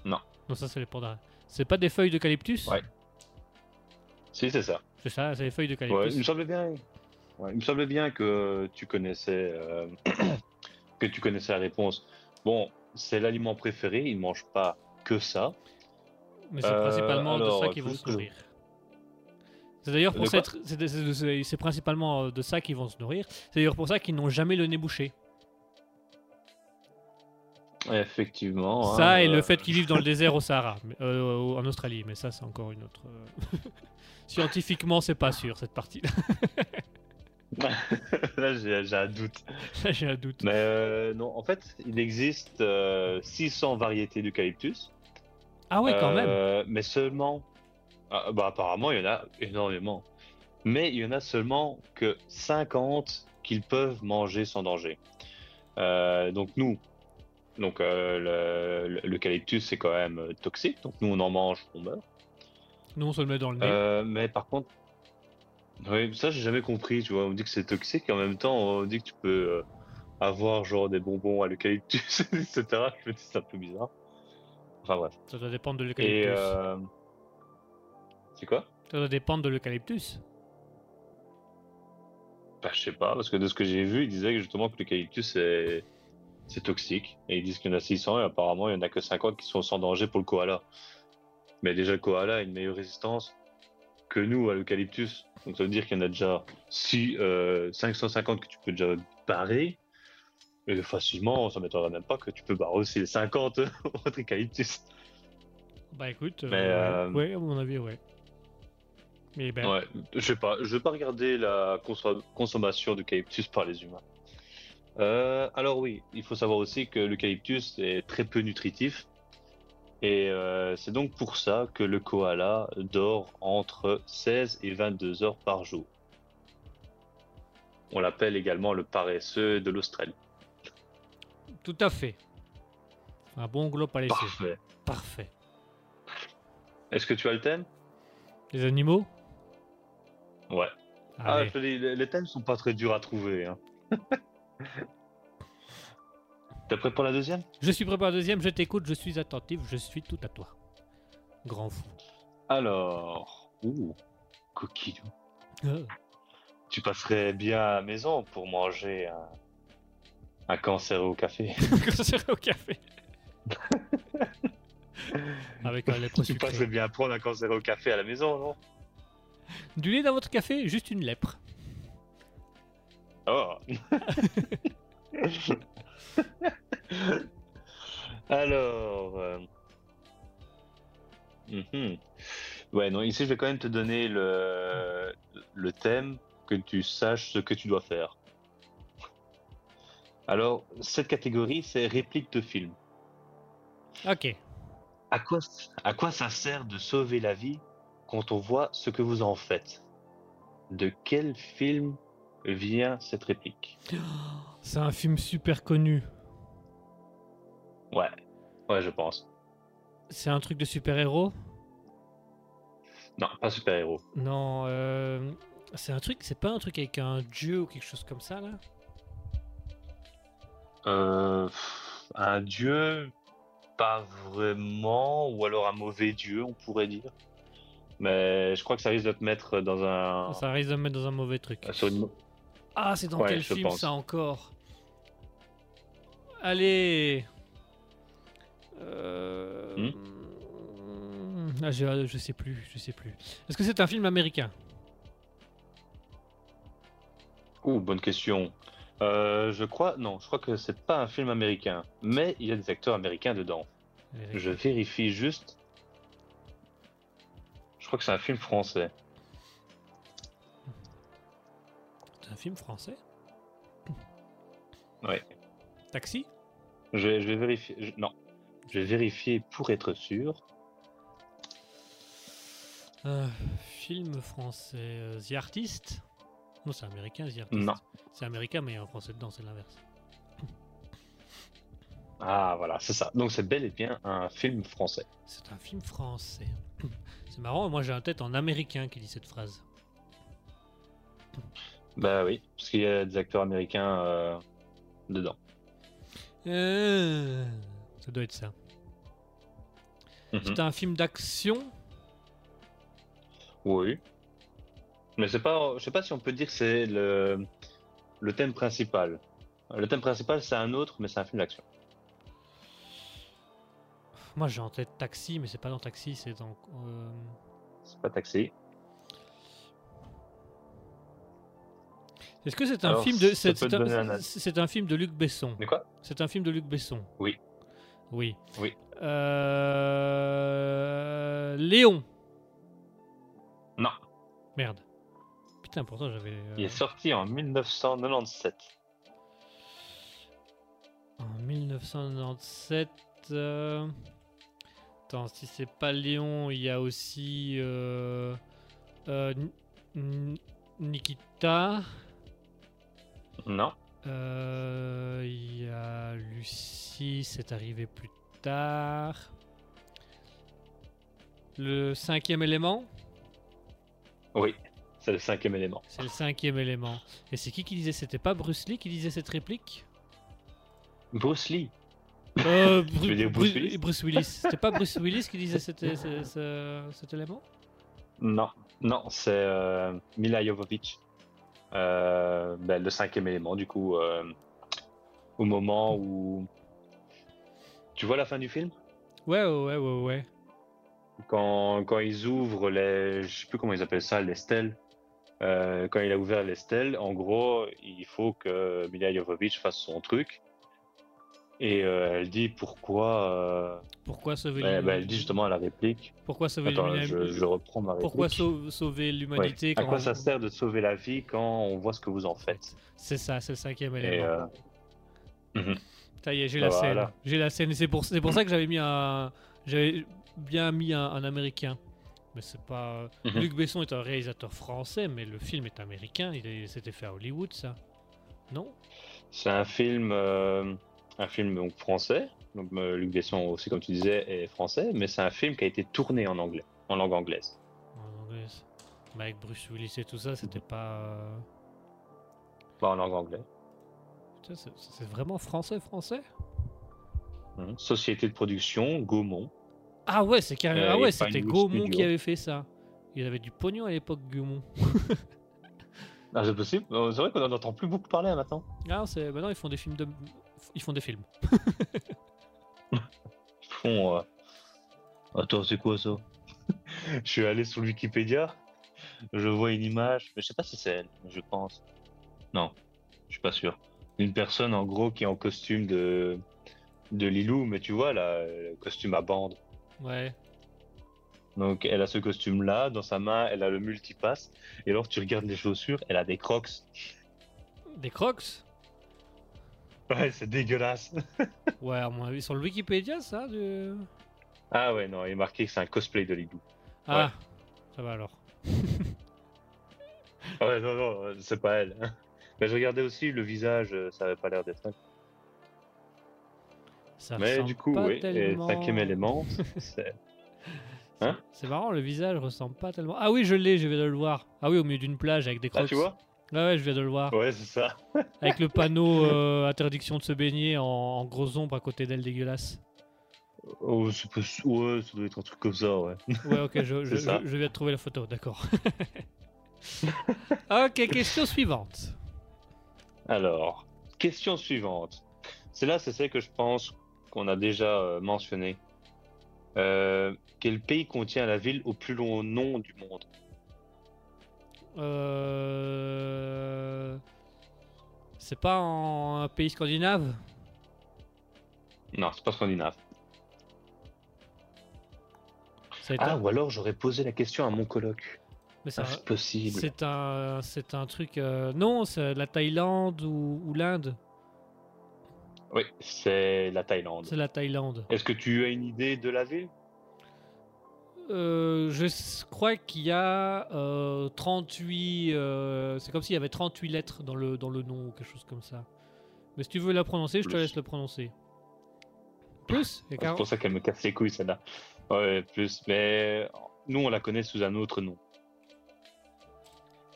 Non. Non, ça, c'est les pandas. C'est pas des feuilles d'eucalyptus? Ouais. Si, c'est ça. C'est ça, c'est les feuilles Ouais, d'eucalyptus. il me semblait bien. ouais, il me semblait bien que tu connaissais euh, que tu connaissais la réponse. Bon, c'est l'aliment préféré. Il mange pas que ça. Mais c'est Euh, principalement alors, de ça qu'ils vont se que nourrir. C'est d'ailleurs pour. C'est principalement de ça qu'ils vont se nourrir. C'est d'ailleurs pour ça qu'ils n'ont jamais le nez bouché. Effectivement. ça hein, et le euh, fait qu'ils vivent dans le désert au Sahara, euh, en Australie. Mais ça, c'est encore une autre. euh, Scientifiquement, c'est pas sûr cette partie-là. Là, j'ai j'ai un doute. Là, j'ai un doute. Mais euh, non, en fait, il existe euh, 600 variétés d'eucalyptus. Ah ouais, quand même. Mais seulement. Ah, bah, apparemment, il y en a énormément. Mais il y en a seulement que 50 qu'ils peuvent manger sans danger. Euh, donc, nous, donc, euh, le- le- l'eucalyptus, c'est quand même euh, toxique. Donc, nous, on en mange, on meurt. Nous, on se le met dans le nez. Euh, mais par contre, oui, ça j'ai jamais compris, tu vois. On dit que c'est toxique et en même temps on dit que tu peux euh, avoir genre des bonbons à l'eucalyptus, etc. Je me dis c'est un peu bizarre. Enfin bref. Ça doit dépendre de l'eucalyptus. c'est quoi? Ça doit dépendre de l'eucalyptus. Bah je sais pas, parce que de ce que j'ai vu, ils disaient que justement que l'eucalyptus c'est c'est toxique. Et ils disent qu'il y en a 600 et apparemment il y en a que 50 qui sont sans danger pour le koala. Mais déjà le koala a une meilleure résistance que nous à l'eucalyptus. Donc ça veut dire qu'il y en a déjà si, euh, 550 que tu peux déjà barrer. Et facilement, ça m'étonnerait même pas que tu peux barrer aussi les 50 autres eucalyptus. Bah écoute, Mais, euh, euh, ouais, à mon avis, ouais. Mais ben, Ouais, je sais pas, je vais pas regarder la conso- consommation d'eucalyptus par les humains. Euh, alors oui, il faut savoir aussi que l'eucalyptus est très peu nutritif. Et euh, c'est donc pour ça que le koala dort entre 16 et 22 heures par jour. On l'appelle également le paresseux de l'Australie. tout à fait. Un bon globe laisser. Parfait. Parfait. Est-ce que tu as le thème? Les animaux? Ouais. Ah, Allez. les, les thèmes sont pas très durs à trouver. Hein. T'es prêt pour la deuxième? Je suis préparé deuxième, je t'écoute, je suis attentif, je suis tout à toi. Grand fou. Alors, ouh, coquillou. Euh, Tu passerais bien à la maison pour manger un, un cancer au café. Cancer au café. Avec un lèpre tu passerais bien à prendre un cancer au café à la maison, non? Du lait dans votre café, juste une lèpre. Oh Alors, euh, mhm. ouais, non, ici je vais quand même te donner le, le thème que tu saches ce que tu dois faire. Alors, cette catégorie, c'est réplique de film. Ok. À quoi, à quoi ça sert de sauver la vie quand on voit ce que vous en faites? De quel film vient cette réplique C'est un film super connu. Ouais, ouais, je pense. C'est un truc de super-héros? Non, pas super-héros. Non, euh, c'est un truc, c'est pas un truc avec un dieu ou quelque chose comme ça là? Euh, un dieu, pas vraiment, ou alors un mauvais dieu, on pourrait dire. Mais je crois que ça risque de te mettre dans un. Ça risque de me mettre dans un mauvais truc. sur une- Ah, c'est dans Ouais, quel film pense. ça encore? Allez Euh, Hmm ah, je, je sais plus, je sais plus. Est-ce que c'est un film américain? Ouh, bonne question. Euh, je crois, non, je crois que c'est pas un film américain, mais il y a des acteurs américains dedans. Je vérifie juste. Je crois que c'est un film français. Film français Ouais. Taxi? Je vais, je vais vérifier. je- non, je vais vérifier pour être sûr. Euh, Film français. euh, The Artist? Non, c'est américain, The Artist. Non. C'est américain, mais il y a un français dedans, c'est l'inverse. Ah, voilà, c'est ça. Donc c'est bel et bien un film français. C'est un film français. C'est marrant, moi j'ai un tête en américain qui dit cette phrase. Bah oui, parce qu'il y a des acteurs américains euh, dedans. Euh, Ça doit être ça. Mhm. C'est un film d'action? Oui. Mais c'est pas, je sais pas si on peut dire que c'est le, le thème principal. Le thème principal, c'est un autre, mais c'est un film d'action. Moi j'ai en tête Taxi, mais c'est pas dans Taxi, c'est dans. euh, C'est pas taxi. Est-ce que c'est un Alors, film de. C'est un film de Luc Besson. Mais quoi? C'est un film de Luc Besson. Oui. Oui. Oui. Euh... Léon. Non. Merde. Putain, pourtant j'avais. euh, Il est sorti en 1997. En 1997. euh, Attends, si c'est pas Léon, il y a aussi. euh, Nikita. Non. Euh, Il y a Lucie, c'est arrivé plus tard. Le cinquième élément? Oui. C'est le cinquième élément. C'est le cinquième élément. Et c'est qui qui disait C'était pas Bruce Lee qui disait cette réplique? Bruce Lee. euh, Tu veux dire Bruce Willis? Bruce Willis. C'était pas Bruce Willis qui disait cet, ce- ce- cet élément? Non. Non, c'est euh, Mila Jovovich. Euh, ben, le cinquième élément, du coup, euh, au moment où. Tu vois la fin du film? Ouais, ouais, ouais, ouais. ouais. quand, quand ils ouvrent les. Je sais plus comment ils appellent ça, les stèles. Euh, quand il a ouvert les stèles, en gros, il faut que Mila Jovovich fasse son truc. Et euh, elle dit pourquoi. euh, Pourquoi sauver ben, l'hum- ben, elle dit justement à la réplique. Pourquoi sauver Attends, l'humani- je, je reprends ma réplique. Pourquoi sau- sauver Ouais. l'humanité À quoi on- ça sert de sauver la vie quand on voit ce que vous en faites? C'est ça, c'est le cinquième Et, élément. euh, Ça y est, j'ai Bah la scène. voilà. J'ai la scène. C'est pour, ça que j'avais mis un. J'avais bien mis un, un américain. Mais c'est pas. Mhm. Luc Besson est un réalisateur français, mais le film est américain. Il est- c'était fait à Hollywood, ça. Non? C'est un film, euh, un film donc français. Donc, euh, Luc Besson aussi, comme tu disais, est français, mais c'est un film qui a été tourné en anglais, en langue anglaise. En anglais. Mais avec Bruce Willis et tout ça, c'était pas. euh, Pas en langue anglaise. C'est- vraiment français, français? Mhm. Société de production, Gaumont. Ah ouais, c'est carrément. Euh, ah ouais, et c'était Gaumont qui avait fait ça. Il avait du pognon à l'époque, Gaumont. Ah, c'est possible. Euh, C'est vrai qu'on en entend plus beaucoup parler maintenant. Ah, c'est. Maintenant, ils font des films de. Ils font des films. Ils font. euh, Attends, c'est quoi ça? Je suis allé sur Wikipédia. Je vois une image, mais je sais pas si c'est elle. Je pense. Non, je suis pas sûr. Une personne en gros qui est en costume de de Lilou, mais tu vois là, le costume à bande. Ouais. Donc elle a ce costume-là, dans sa main, elle a le multipass. Et alors tu regardes les chaussures, elle a des crocs. Des crocs? Ouais, c'est dégueulasse. Ouais, à mon avis, sur le Wikipédia, ça de... Ah ouais, non, il est marqué que c'est un cosplay de Lilou. Ah, ça va alors. Ouais, non, non, c'est pas elle. Mais je regardais aussi le visage, euh, ça avait pas l'air d'être elle. Ça Mais du coup, oui, tellement- cinquième élément, c'est. Hein C'est marrant, le visage ressemble pas tellement. Ah oui, je l'ai, je de le voir. Ah oui, au milieu d'une plage avec des crocs. Ah, tu vois Ouais, ouais, je viens de le voir. Ouais, c'est ça. Avec le panneau euh, interdiction de se baigner en, en gros ombre à côté d'elle dégueulasse. Oh, c'est pas... Ouais, ça doit être un truc comme ça, ouais. Ouais, ok, je, je, C'est ça. je- je viens de trouver la photo, d'accord. ok, question suivante. Alors, question suivante. C'est là, c'est celle que je pense qu'on a déjà euh, mentionné. Euh, quel pays contient la ville au plus long nom du monde? Euh... C'est pas en un pays scandinave Non, c'est pas scandinave. Ah, un... ou alors j'aurais posé la question à mon coloc. mais c'est Ah, un- c'est possible. c'est un, c'est un truc. euh, Non, c'est la Thaïlande ou, ou l'Inde. Oui, c'est la Thaïlande. C'est la Thaïlande. Est-ce que tu as une idée de la ville? Euh, je crois qu'il y a euh, 38. euh, c'est comme s'il y avait 38 lettres dans le, dans le nom ou quelque chose comme ça. Mais si tu veux la prononcer, je te Plus. laisse le prononcer. Plus Il y a C'est 40 pour ça qu'elle me casse les couilles, celle-là. Ouais, plus. Mais nous, on la connaît sous un autre nom.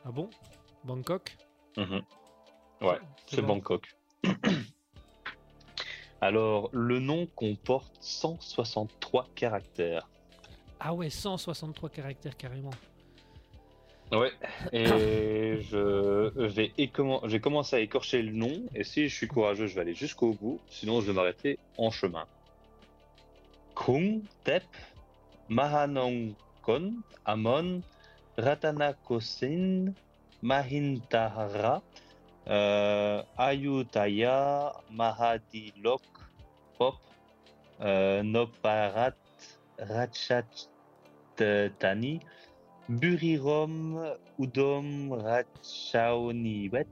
Ah bon? Bangkok? Mhm. Ouais, c'est Bangkok. Alors, le nom comporte 163 caractères. Ah ouais, 163 caractères carrément. Ouais. Et je vais j'ai commencé à écorcher le nom, et si je suis courageux, je vais aller jusqu'au bout, sinon je vais m'arrêter en chemin. Krung, Tep, Mahanongkon, Amon, Ratanakosin, Mahintahara, euh, Ayutthaya, Mahadilok, Pop, euh, Noparat, Ratchatani, Burirom, Udom, Ratchaoniwet,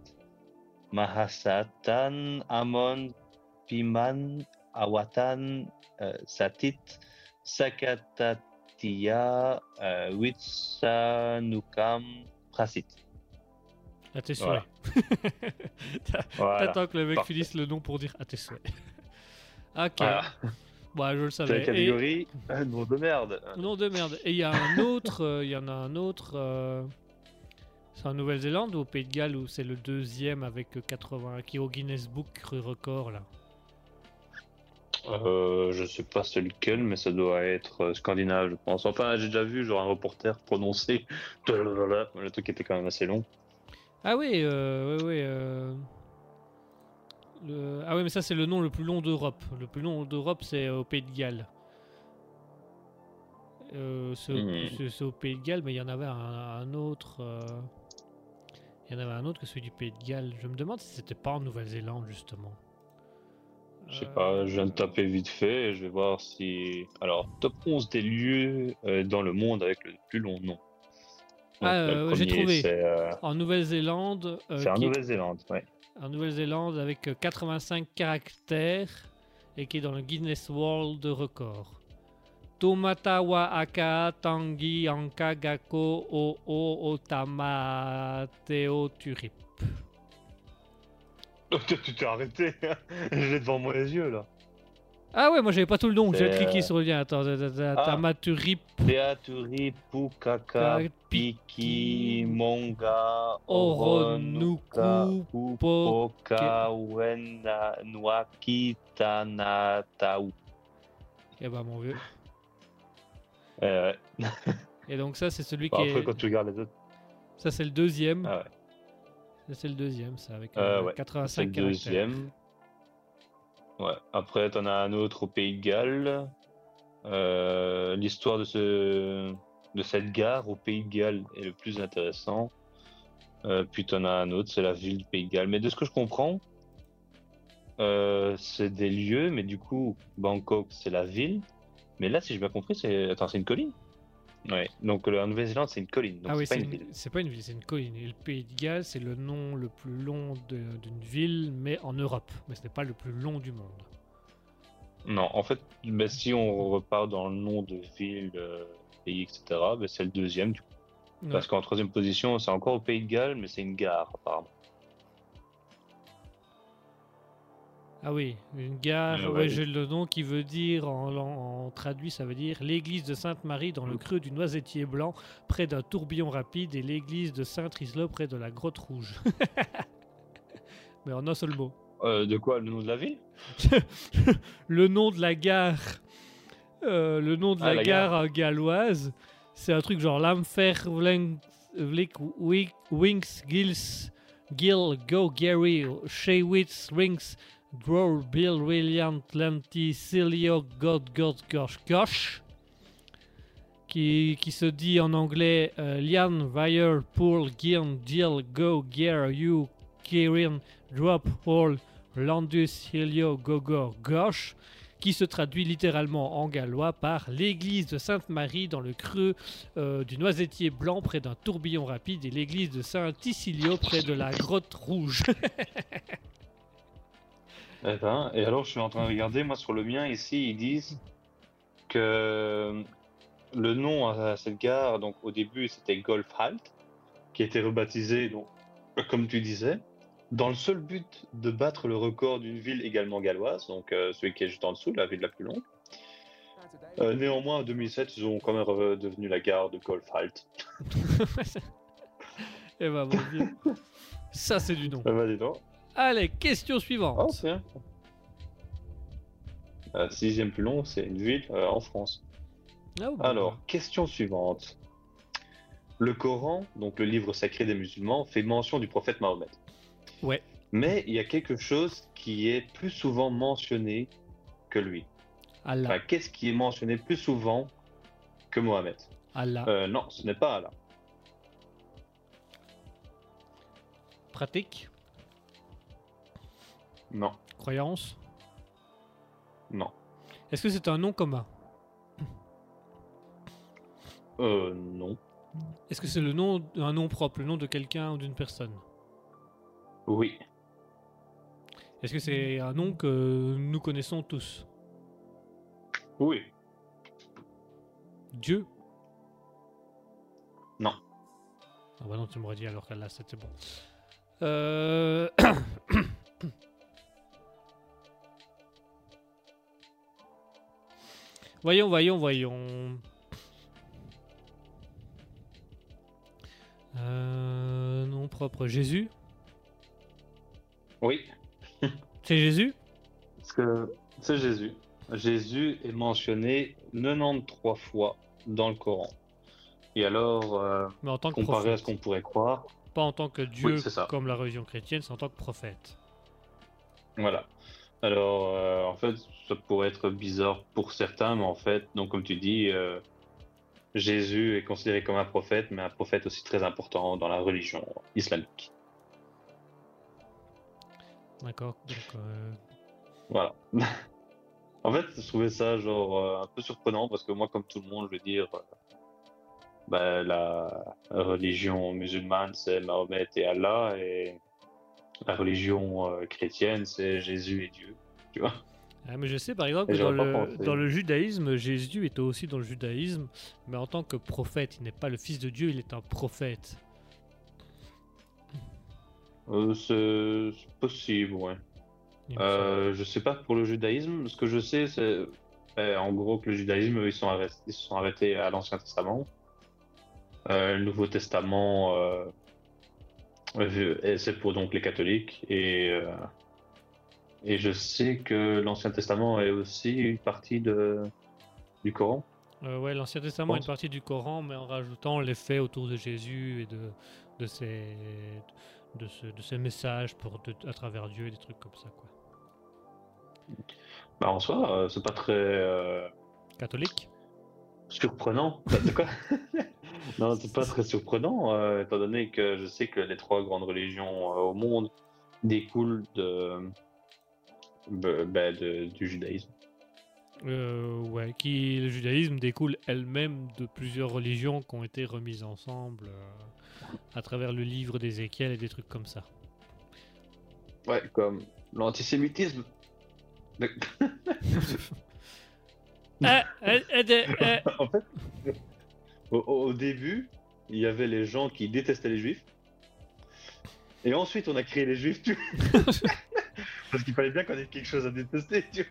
Mahasatan, Amon, Piman, Awatan, euh, Satit, Sakatatia, euh, Witsanukam, Prasit. À tes souhaits. Voilà. Voilà. T'attends que le mec Parfait. finisse le nom pour dire à tes souhaits. ok. Voilà. Bah, je le C'est savais. la Et- catégorie euh, nom de merde. Nom de merde. Et il y a un autre, euh, il y en a un autre. euh, C'est en Nouvelle-Zélande ou au Pays de Galles où c'est le deuxième avec euh, 80 qui est au Guinness Book record là. Euh, je sais pas c'est lequel, mais ça doit être scandinave, je pense. Enfin, j'ai déjà vu genre un reporter prononcer le truc était quand même assez long. Ah oui, euh, ouais, ouais, euh, le- Ah oui, mais ça c'est le nom le plus long d'Europe. Le plus long d'Europe c'est au Pays de Galles. Euh, c'est c'est au Pays de Galles, mais il y en avait un, un autre. euh, Il y en avait un autre que celui du Pays de Galles. Je me demande si c'était pas en Nouvelle-Zélande justement. Je sais Euh, pas, je viens de taper vite fait et je vais voir si. Alors, top 11 des lieux euh, dans le monde avec le plus long nom. Donc, Ah, euh, j'ai trouvé. Euh, En Nouvelle-Zélande. euh, c'est en Nouvelle-Zélande, ouais. En Nouvelle-Zélande avec euh, 85 caractères et qui est dans le Guinness World Record. Tomatawa aka tangi anka gako o o otama teo turip. tu t'es arrêté, hein. je l'ai devant moi les yeux là. Ah ouais, moi j'avais pas tout le nom, j'ai cliqué euh, sur le lien. Attends, ta- ta- ta- Ah. Tamaturip Teaturi, Pukaka, Piki, Monga, Oronuku, Oronuku, Po- Poka, Wena, Nwaki, Tanatau. Eh ben mon vieux. Euh, ouais. Et donc ça c'est celui qui après, est... quand tu regardes les autres, Ça c'est le deuxième. ah ouais. Ça c'est le deuxième, ça avec Euh, euh, ouais, 85 c'est le caractères. deuxième. Ouais. Après, t'en as un autre au Pays de Galles. Euh, L'histoire de ce de cette gare au Pays de Galles est le plus intéressant. Euh, puis t'en as un autre, c'est la ville du Pays de Galles. Mais de ce que je comprends, euh, c'est des lieux, mais du coup, Bangkok, c'est la ville. Mais là, si j'ai bien compris, c'est une colline. Ouais. Donc la Nouvelle-Zélande, c'est une colline. Donc ah oui, c'est pas une ville. c'est pas une ville, c'est une colline. Et le Pays de Galles, c'est le nom le plus long d'une ville, mais en Europe. Mais ce n'est pas le plus long du monde. Non, en fait, ben, si on repart dans le nom de ville, euh, pays, etc., ben, c'est le deuxième. du coup. Ouais. Parce qu'en troisième position, c'est encore au Pays de Galles, mais c'est une gare, apparemment. Ah oui, une gare, Euh, ouais, ouais. j'ai le nom qui veut dire, en, en- en traduit, ça veut dire l'église de Sainte-Marie dans le creux du Noisetier Blanc, près d'un tourbillon rapide, et l'église de Saint-Trislo près de la Grotte Rouge. Mais en un seul mot. Euh, de quoi Le nom de la ville? Le nom de la gare, euh, le nom de Ah, la, la gare, gare. galloise, c'est un truc genre Lamfer, Winks, Gills, Gill, Go, Gary, Shaywitz, Rings, Draw, Bill, William, Lanty, Cilio, God, God, Gosh, Gosh, qui, qui se dit en anglais euh, Lian, Vire, Pool, Giln, Jill, Go, Gear, You, Kirin, Drop, Hall, Landus, Helio, Gogor, Gosh, qui se traduit littéralement en gallois par l'église de Sainte-Marie dans le creux euh, du Noisetier Blanc près d'un tourbillon rapide et l'église de Saint-Ticilio près de la Grotte Rouge. Eh ben, et alors, je suis en train de regarder, moi, sur le mien, ici, ils disent que le nom à cette gare, donc au début, c'était Golf Halt, qui a été rebaptisé, donc, comme tu disais, dans le seul but de battre le record d'une ville également galloise, donc euh, celui qui est juste en dessous, la ville la plus longue. Euh, néanmoins, en 2007, ils ont quand même redevenu la gare de Golf Halt. Et bah mon Dieu. Ça c'est du nom. Ah bah, dis donc. Allez, question suivante. Oh. Euh, sixième plus long, c'est une ville euh, en France. Ah, Alors, question suivante. Le Coran, donc le livre sacré des musulmans, fait mention du prophète Mahomet. Ouais. Mais il y a quelque chose qui est plus souvent mentionné que lui. Allah. Enfin, qu'est-ce qui est mentionné plus souvent que Mohamed Allah. euh, Non, ce n'est pas Allah. Pratique. Non, Croyance? non. Est-ce que c'est un nom commun Euh, non. Est-ce que c'est le nom, un nom propre, le nom de quelqu'un ou d'une personne? Oui. Est-ce que c'est un nom que nous connaissons tous? Oui. Dieu? Non. Ah bah non, tu m'aurais dit alors qu'Allah, c'était bon. Euh... voyons, voyons, voyons. Euh, nom propre. Jésus Oui. C'est Jésus? Parce que c'est Jésus. Jésus est mentionné 93 fois dans le Coran. Et alors, euh, Mais en tant que comparé à ce qu'on pourrait croire, Pas en tant que Dieu comme la religion chrétienne, c'est en tant que prophète. voilà. Alors, euh, en fait, ça pourrait être bizarre pour certains, mais en fait, donc comme tu dis, euh, Jésus est considéré comme un prophète, mais un prophète aussi très important dans la religion islamique. D'accord euh, Voilà. en fait, je trouvais ça genre un peu surprenant parce que moi, comme tout le monde, je veux dire, bah, la religion musulmane, c'est Mahomet et Allah, et la religion euh, chrétienne, c'est Jésus et Dieu. Tu vois Ah, mais je sais par exemple que dans le, pensé. dans le judaïsme, Jésus était aussi dans le judaïsme, mais en tant que prophète, il n'est pas le fils de Dieu, il est un prophète. Euh, c'est possible, ouais. Euh, je sais pas pour le judaïsme. Ce que je sais, c'est euh, en gros que le judaïsme, ils, sont arrêtés, ils se sont arrêtés à l'Ancien Testament. Euh, le Nouveau Testament, c'est pour donc les catholiques. Et, euh, et je sais que l'Ancien Testament est aussi une partie de, du Coran. Euh, ouais, l'Ancien Testament est une partie du Coran, mais en rajoutant les faits autour de Jésus et de, de, ses, de, ce, de ses messages pour, de- à travers Dieu et des trucs comme ça. Quoi. Bah, en soi, euh, c'est pas très. euh, Catholique? surprenant. Bah, de quoi? Non, c'est pas très surprenant, euh, étant donné que je sais que les trois grandes religions euh, au monde découlent de, bah, de- du judaïsme. Euh, ouais, qui le judaïsme découle elle-même de plusieurs religions qui ont été remises ensemble euh, à travers le livre d'Ézéchiel et des trucs comme ça. Ouais, comme l'antisémitisme. Ah, ah, ah. en fait, au, au début, il y avait les gens qui détestaient les juifs. Et ensuite, on a créé les juifs, tu Parce qu'il fallait bien qu'on ait quelque chose à détester, tu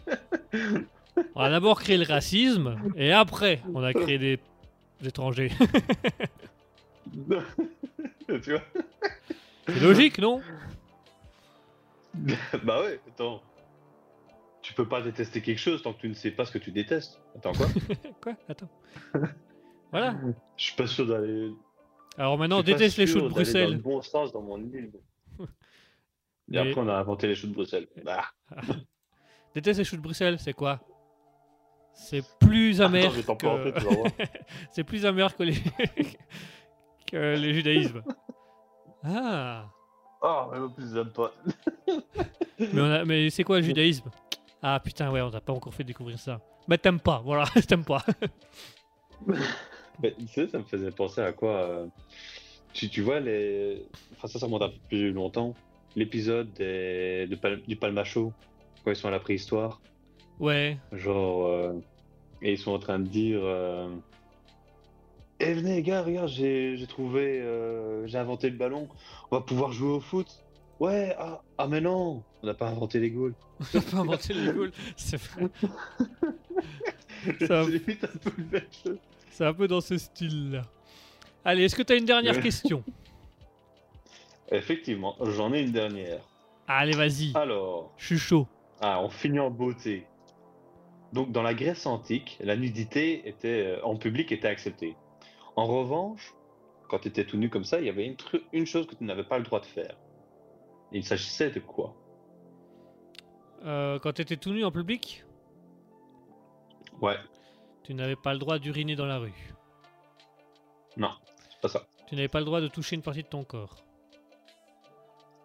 On a d'abord créé le racisme et après on a créé des étrangers. vois. tu vois C'est logique, non? Bah ouais, attends. Tu peux pas détester quelque chose tant que tu ne sais pas ce que tu détestes. Attends quoi? Quoi? Attends. Voilà. Je suis pas sûr d'aller. Alors maintenant, on déteste les choux de d'aller Dans le Bruxelles. bon sens dans mon île. Et Mais- après, on a inventé les choux de Bruxelles. Bah, Déteste les choux de Bruxelles, c'est quoi? C'est plus amer attends, que... c'est plus amer que les que le judaïsme. Ah. Ah, mais en plus, j'aime pas. Mais, a- mais c'est quoi le judaïsme? Ah putain, ouais, on t'a pas encore fait découvrir ça. Bah t'aimes pas, voilà, t'aimes pas. Mais tu sais, ça me faisait penser à quoi euh, tu, tu vois, les. Enfin, ça, ça remonte un peu plus longtemps. L'épisode des- de Pal- du Palmacho, quand ils sont à la préhistoire. Ouais, Genre, euh, et ils sont en train de dire euh, Eh, venez, les gars, regarde, j'ai trouvé, j'ai inventé le ballon, on va pouvoir jouer au foot. Ouais, ah, ah mais non, on n'a pas inventé les goals. on a pas inventé les goals. C'est vrai. Ça- C'est limite un peu le même. C'est un peu dans ce style-là. Allez, est-ce que t'as une dernière Ouais. question? Effectivement, j'en ai une dernière. Allez, vas-y. Alors, Je suis chaud. ah, on finit en beauté. Donc, dans la Grèce antique, la nudité était, euh, en public était acceptée. En revanche, quand tu étais tout nu comme ça, il y avait une, chose que tu n'avais pas le droit de faire. Il s'agissait de quoi? Euh, quand t'étais tout nu en public? Ouais, Tu n'avais pas le droit d'uriner dans la rue. non, c'est pas ça. Tu n'avais pas le droit de toucher une partie de ton corps.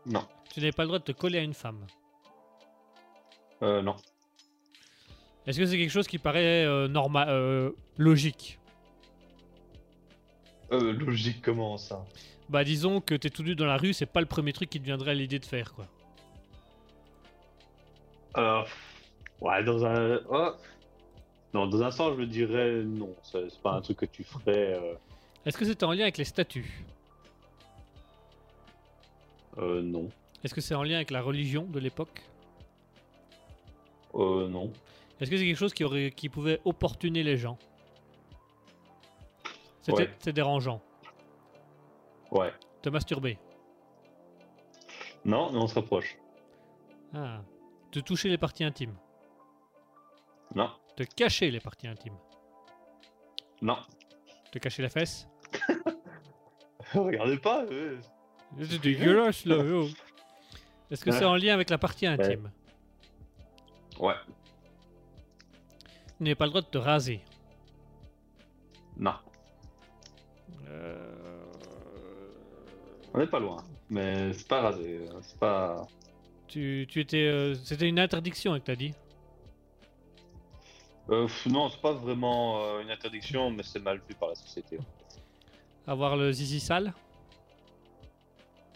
Non, Tu n'avais pas le droit de te coller à une femme. euh, non. Est-ce que c'est quelque chose qui paraît euh, normal, euh, logique? Euh, logique, comment ça? Bah disons que t'es tout nu dans la rue, c'est pas le premier truc qui te viendrait à l'idée de faire quoi. Euh, ouais, dans un. oh. Non, dans un sens, je me dirais non. C'est c'est pas un truc que tu ferais. euh, Est-ce que c'était en lien avec les statues? Euh, non. Est-ce que c'est en lien avec la religion de l'époque? Euh, non. Est-ce que c'est quelque chose qui, aurait, qui pouvait opportuner les gens? C'était Ouais. C'est dérangeant. Ouais. Te masturber? Non, mais on se rapproche. Ah. Te toucher les parties intimes? Non, Te cacher les parties intimes. non. Te cacher la fesse. Regardez pas. euh. C'est dégueulasse là. oh. Est-ce que Ouais. c'est en lien avec la partie intime? Ouais. Tu n'avais pas le droit de te raser. Non. Euh, On n'est pas loin. Mais c'est pas rasé. euh, C'est pas. Tu, tu étais. euh, C'était une interdiction que t'as dit? Euh, non, c'est pas vraiment euh, une interdiction, mais c'est mal vu par la société. Avoir le zizi sale.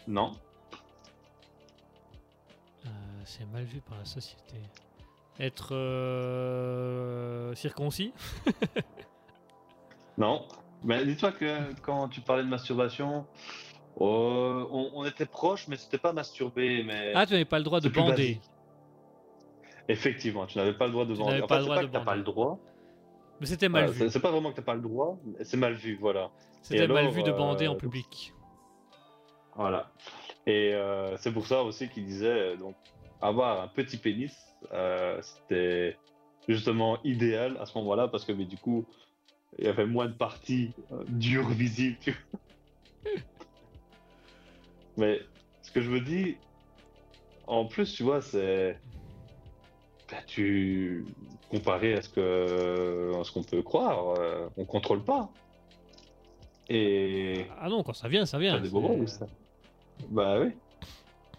Non. Euh, c'est mal vu par la société. Être circoncis. Non. Mais dis-toi que quand tu parlais de masturbation, on, on était proche, mais c'était pas masturber. Mais Ah, tu n'avais pas le droit de bander. Effectivement, tu n'avais pas le droit de Tu bander. n'avais En pas fait, le c'est droit pas de que t'as pas le droit. Mais c'était mal vu. c'est- pas vraiment que t'as pas le droit, c'est mal vu, voilà. C'était mal vu de bander en euh, public. Voilà. Et euh, c'est pour ça aussi qu'il disait euh, donc avoir un petit pénis, c'était justement idéal à ce moment-là parce que mais du coup il y avait moins de parties dures visibles. mais ce que je me dis, en plus tu vois, c'est bah, tu comparé à ce que à ce qu'on peut croire, euh, on contrôle pas. Et Ah non, quand ça vient, ça vient. T'as des moments ça. Bah oui.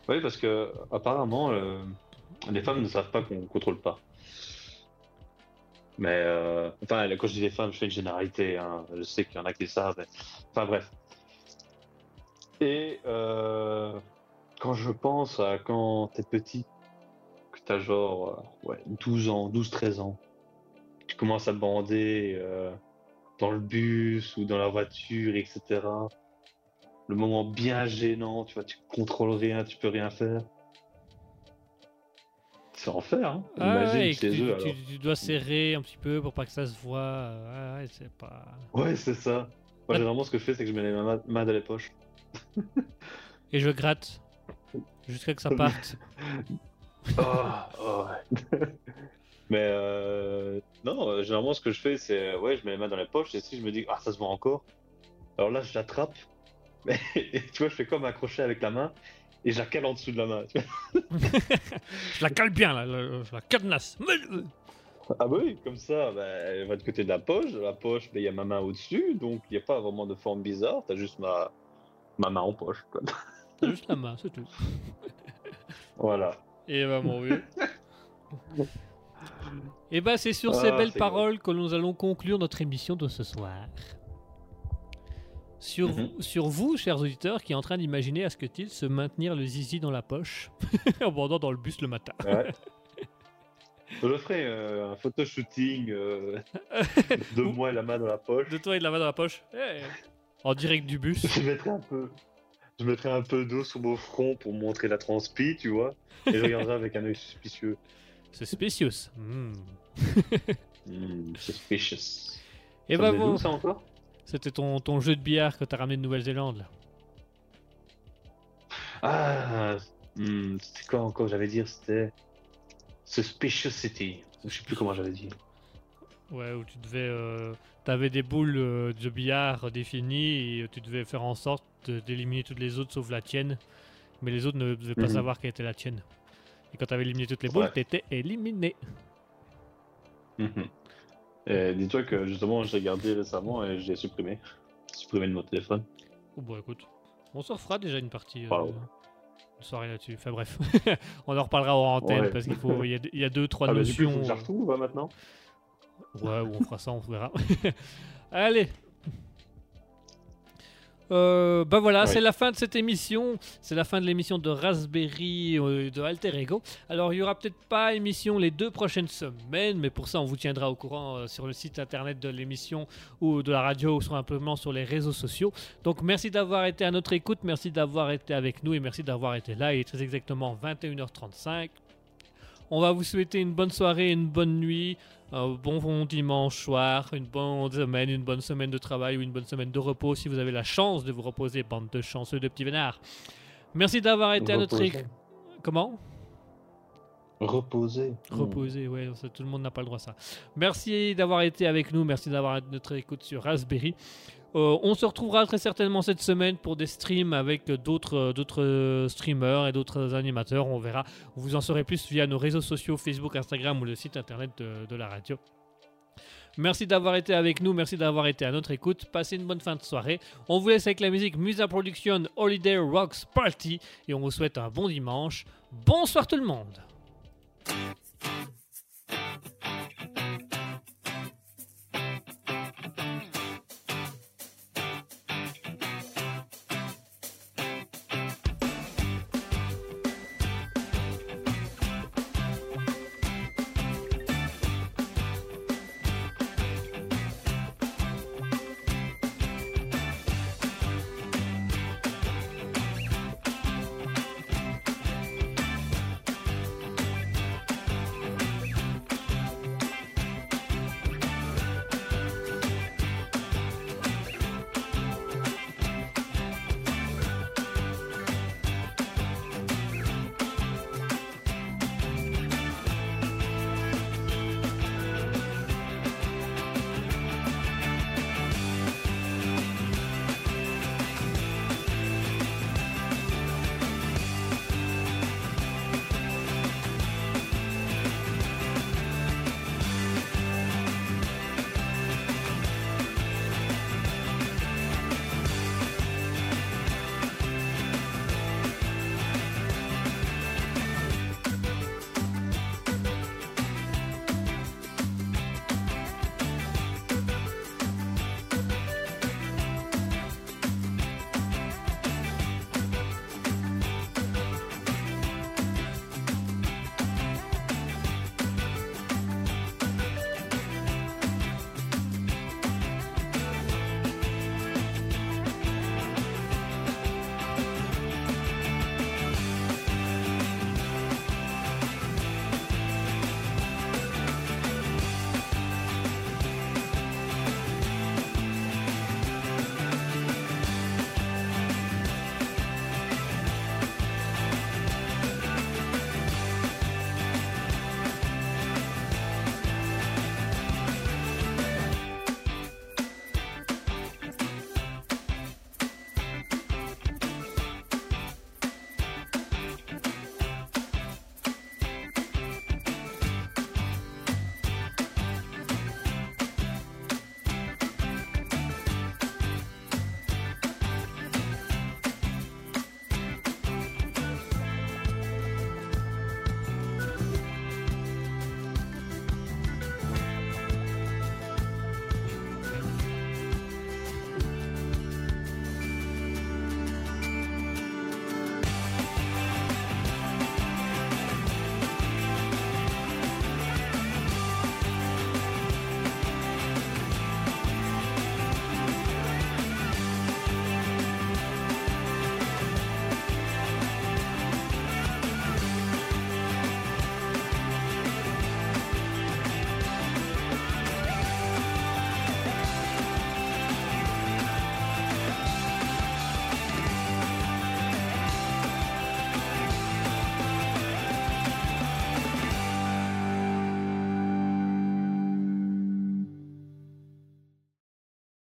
Oui, parce que apparemment, euh, les femmes ne savent pas qu'on contrôle pas. Mais euh, enfin, quand je dis les femmes, je fais une généralité. hein. Je sais qu'il y en a qui le savent. mais- Enfin bref. Et euh, quand je pense à quand t'es petit, que t'as genre euh, ouais, 12 ans, 12-13 ans, tu commences à bander euh, dans le bus ou dans la voiture, etc le moment bien gênant, tu vois, tu contrôles rien, tu peux rien faire. C'est enfer, hein. Ah Imagine ouais, chez tu, eux, tu- alors. tu dois serrer un petit peu pour pas que ça se voit. euh, Ouais, c'est pas. Ouais, c'est ça. Moi, Ah. généralement, ce que je fais, c'est que je mets les mains, mains dans les poches. Et je gratte. Jusqu'à que ça parte. Oh, oh. Mais euh, non, euh, généralement, ce que je fais, c'est ouais, je mets les mains dans les poches et si je me dis, ah, ça se voit encore, alors là, je l'attrape. Mais tu vois, je fais comme accrocher avec la main et je la cale en dessous de la main. tu vois. Je la cale bien, là, je la cadenasse. Ah bah oui, comme ça, bah, elle va de côté de la poche. De la poche, bah, il y a ma main au-dessus, donc il n'y a pas vraiment de forme bizarre. T'as juste ma... ma main en poche. quoi. T'as juste la main, c'est tout. Voilà. Et bah, mon vieux. Et bah, c'est sur ces Ah, belles paroles que nous allons conclure notre émission de ce soir. Sur, Mhm. vous, sur vous, chers auditeurs, qui est en train d'imaginer à ce que il se maintenir le zizi dans la poche en bandant dans le bus le matin. Ouais. Je ferai euh, un photo shooting euh, de moi et la main dans la poche. De toi et de la main dans la poche. Eh, En direct du bus. Je mettrai un peu, je mettrai un peu d'eau sur mon front pour montrer la transpi, tu vois. Et je regarderai avec un œil suspicieux. C'est spécieux. Hmm. Hmm, suspicious. Et Ça bah bon, ça encore? C'était ton, ton jeu de billard que t'as ramené de Nouvelle-Zélande là. Ah, hmm, c'était quoi encore J'avais dire c'était Suspicious City. Je sais plus comment j'avais dit. Ouais, où tu devais. euh, T'avais des boules euh, de billard définies et tu devais faire en sorte d'éliminer toutes les autres sauf la tienne. Mais les autres ne devaient pas Mhm. savoir quelle était la tienne. Et quand t'avais éliminé toutes les boules, Ouais. t'étais éliminé. Mhm. Et dis-toi que justement, je l'ai gardé récemment et je l'ai supprimé. Supprimé de mon téléphone. Oh, bon, écoute, on se refera déjà une partie. euh, une soirée là-dessus. Enfin bref, on en reparlera en antenne Ouais. parce qu'il faut, il y a, il y a deux, trois Ah, bah, du coup, il faut notions. que je la retrouve hein, maintenant. Ouais, ou on fera ça, on verra. Allez. Euh, bah voilà, c'est la fin de cette émission. C'est la fin de l'émission de Raspberry euh, de Alter Ego. Alors, il y aura peut-être pas émission les deux prochaines semaines, mais pour ça, on vous tiendra au courant euh, sur le site internet de l'émission ou de la radio ou simplement sur les réseaux sociaux. Donc, merci d'avoir été à notre écoute, merci d'avoir été avec nous et merci d'avoir été là. Il est très exactement 21h35. On va vous souhaiter une bonne soirée, une bonne nuit, un bon dimanche soir, une bonne semaine, une bonne semaine de travail ou une bonne semaine de repos si vous avez la chance de vous reposer, bande de chanceux de petits vénards. Merci d'avoir été à notre écoute. Comment? Reposer. Reposer, ouais, tout le monde n'a pas le droit à ça. Merci d'avoir été avec nous, merci d'avoir été à notre écoute sur Raspberry. Euh, on se retrouvera très certainement cette semaine pour des streams avec euh, d'autres streamers et d'autres animateurs. On verra. Vous en saurez plus via nos réseaux sociaux Facebook, Instagram ou le site internet de, de la radio. Merci d'avoir été avec nous, merci d'avoir été à notre écoute. Passez une bonne fin de soirée. On vous laisse avec la musique Musa Production Holiday Rocks Party et on vous souhaite un bon dimanche. Bonsoir tout le monde.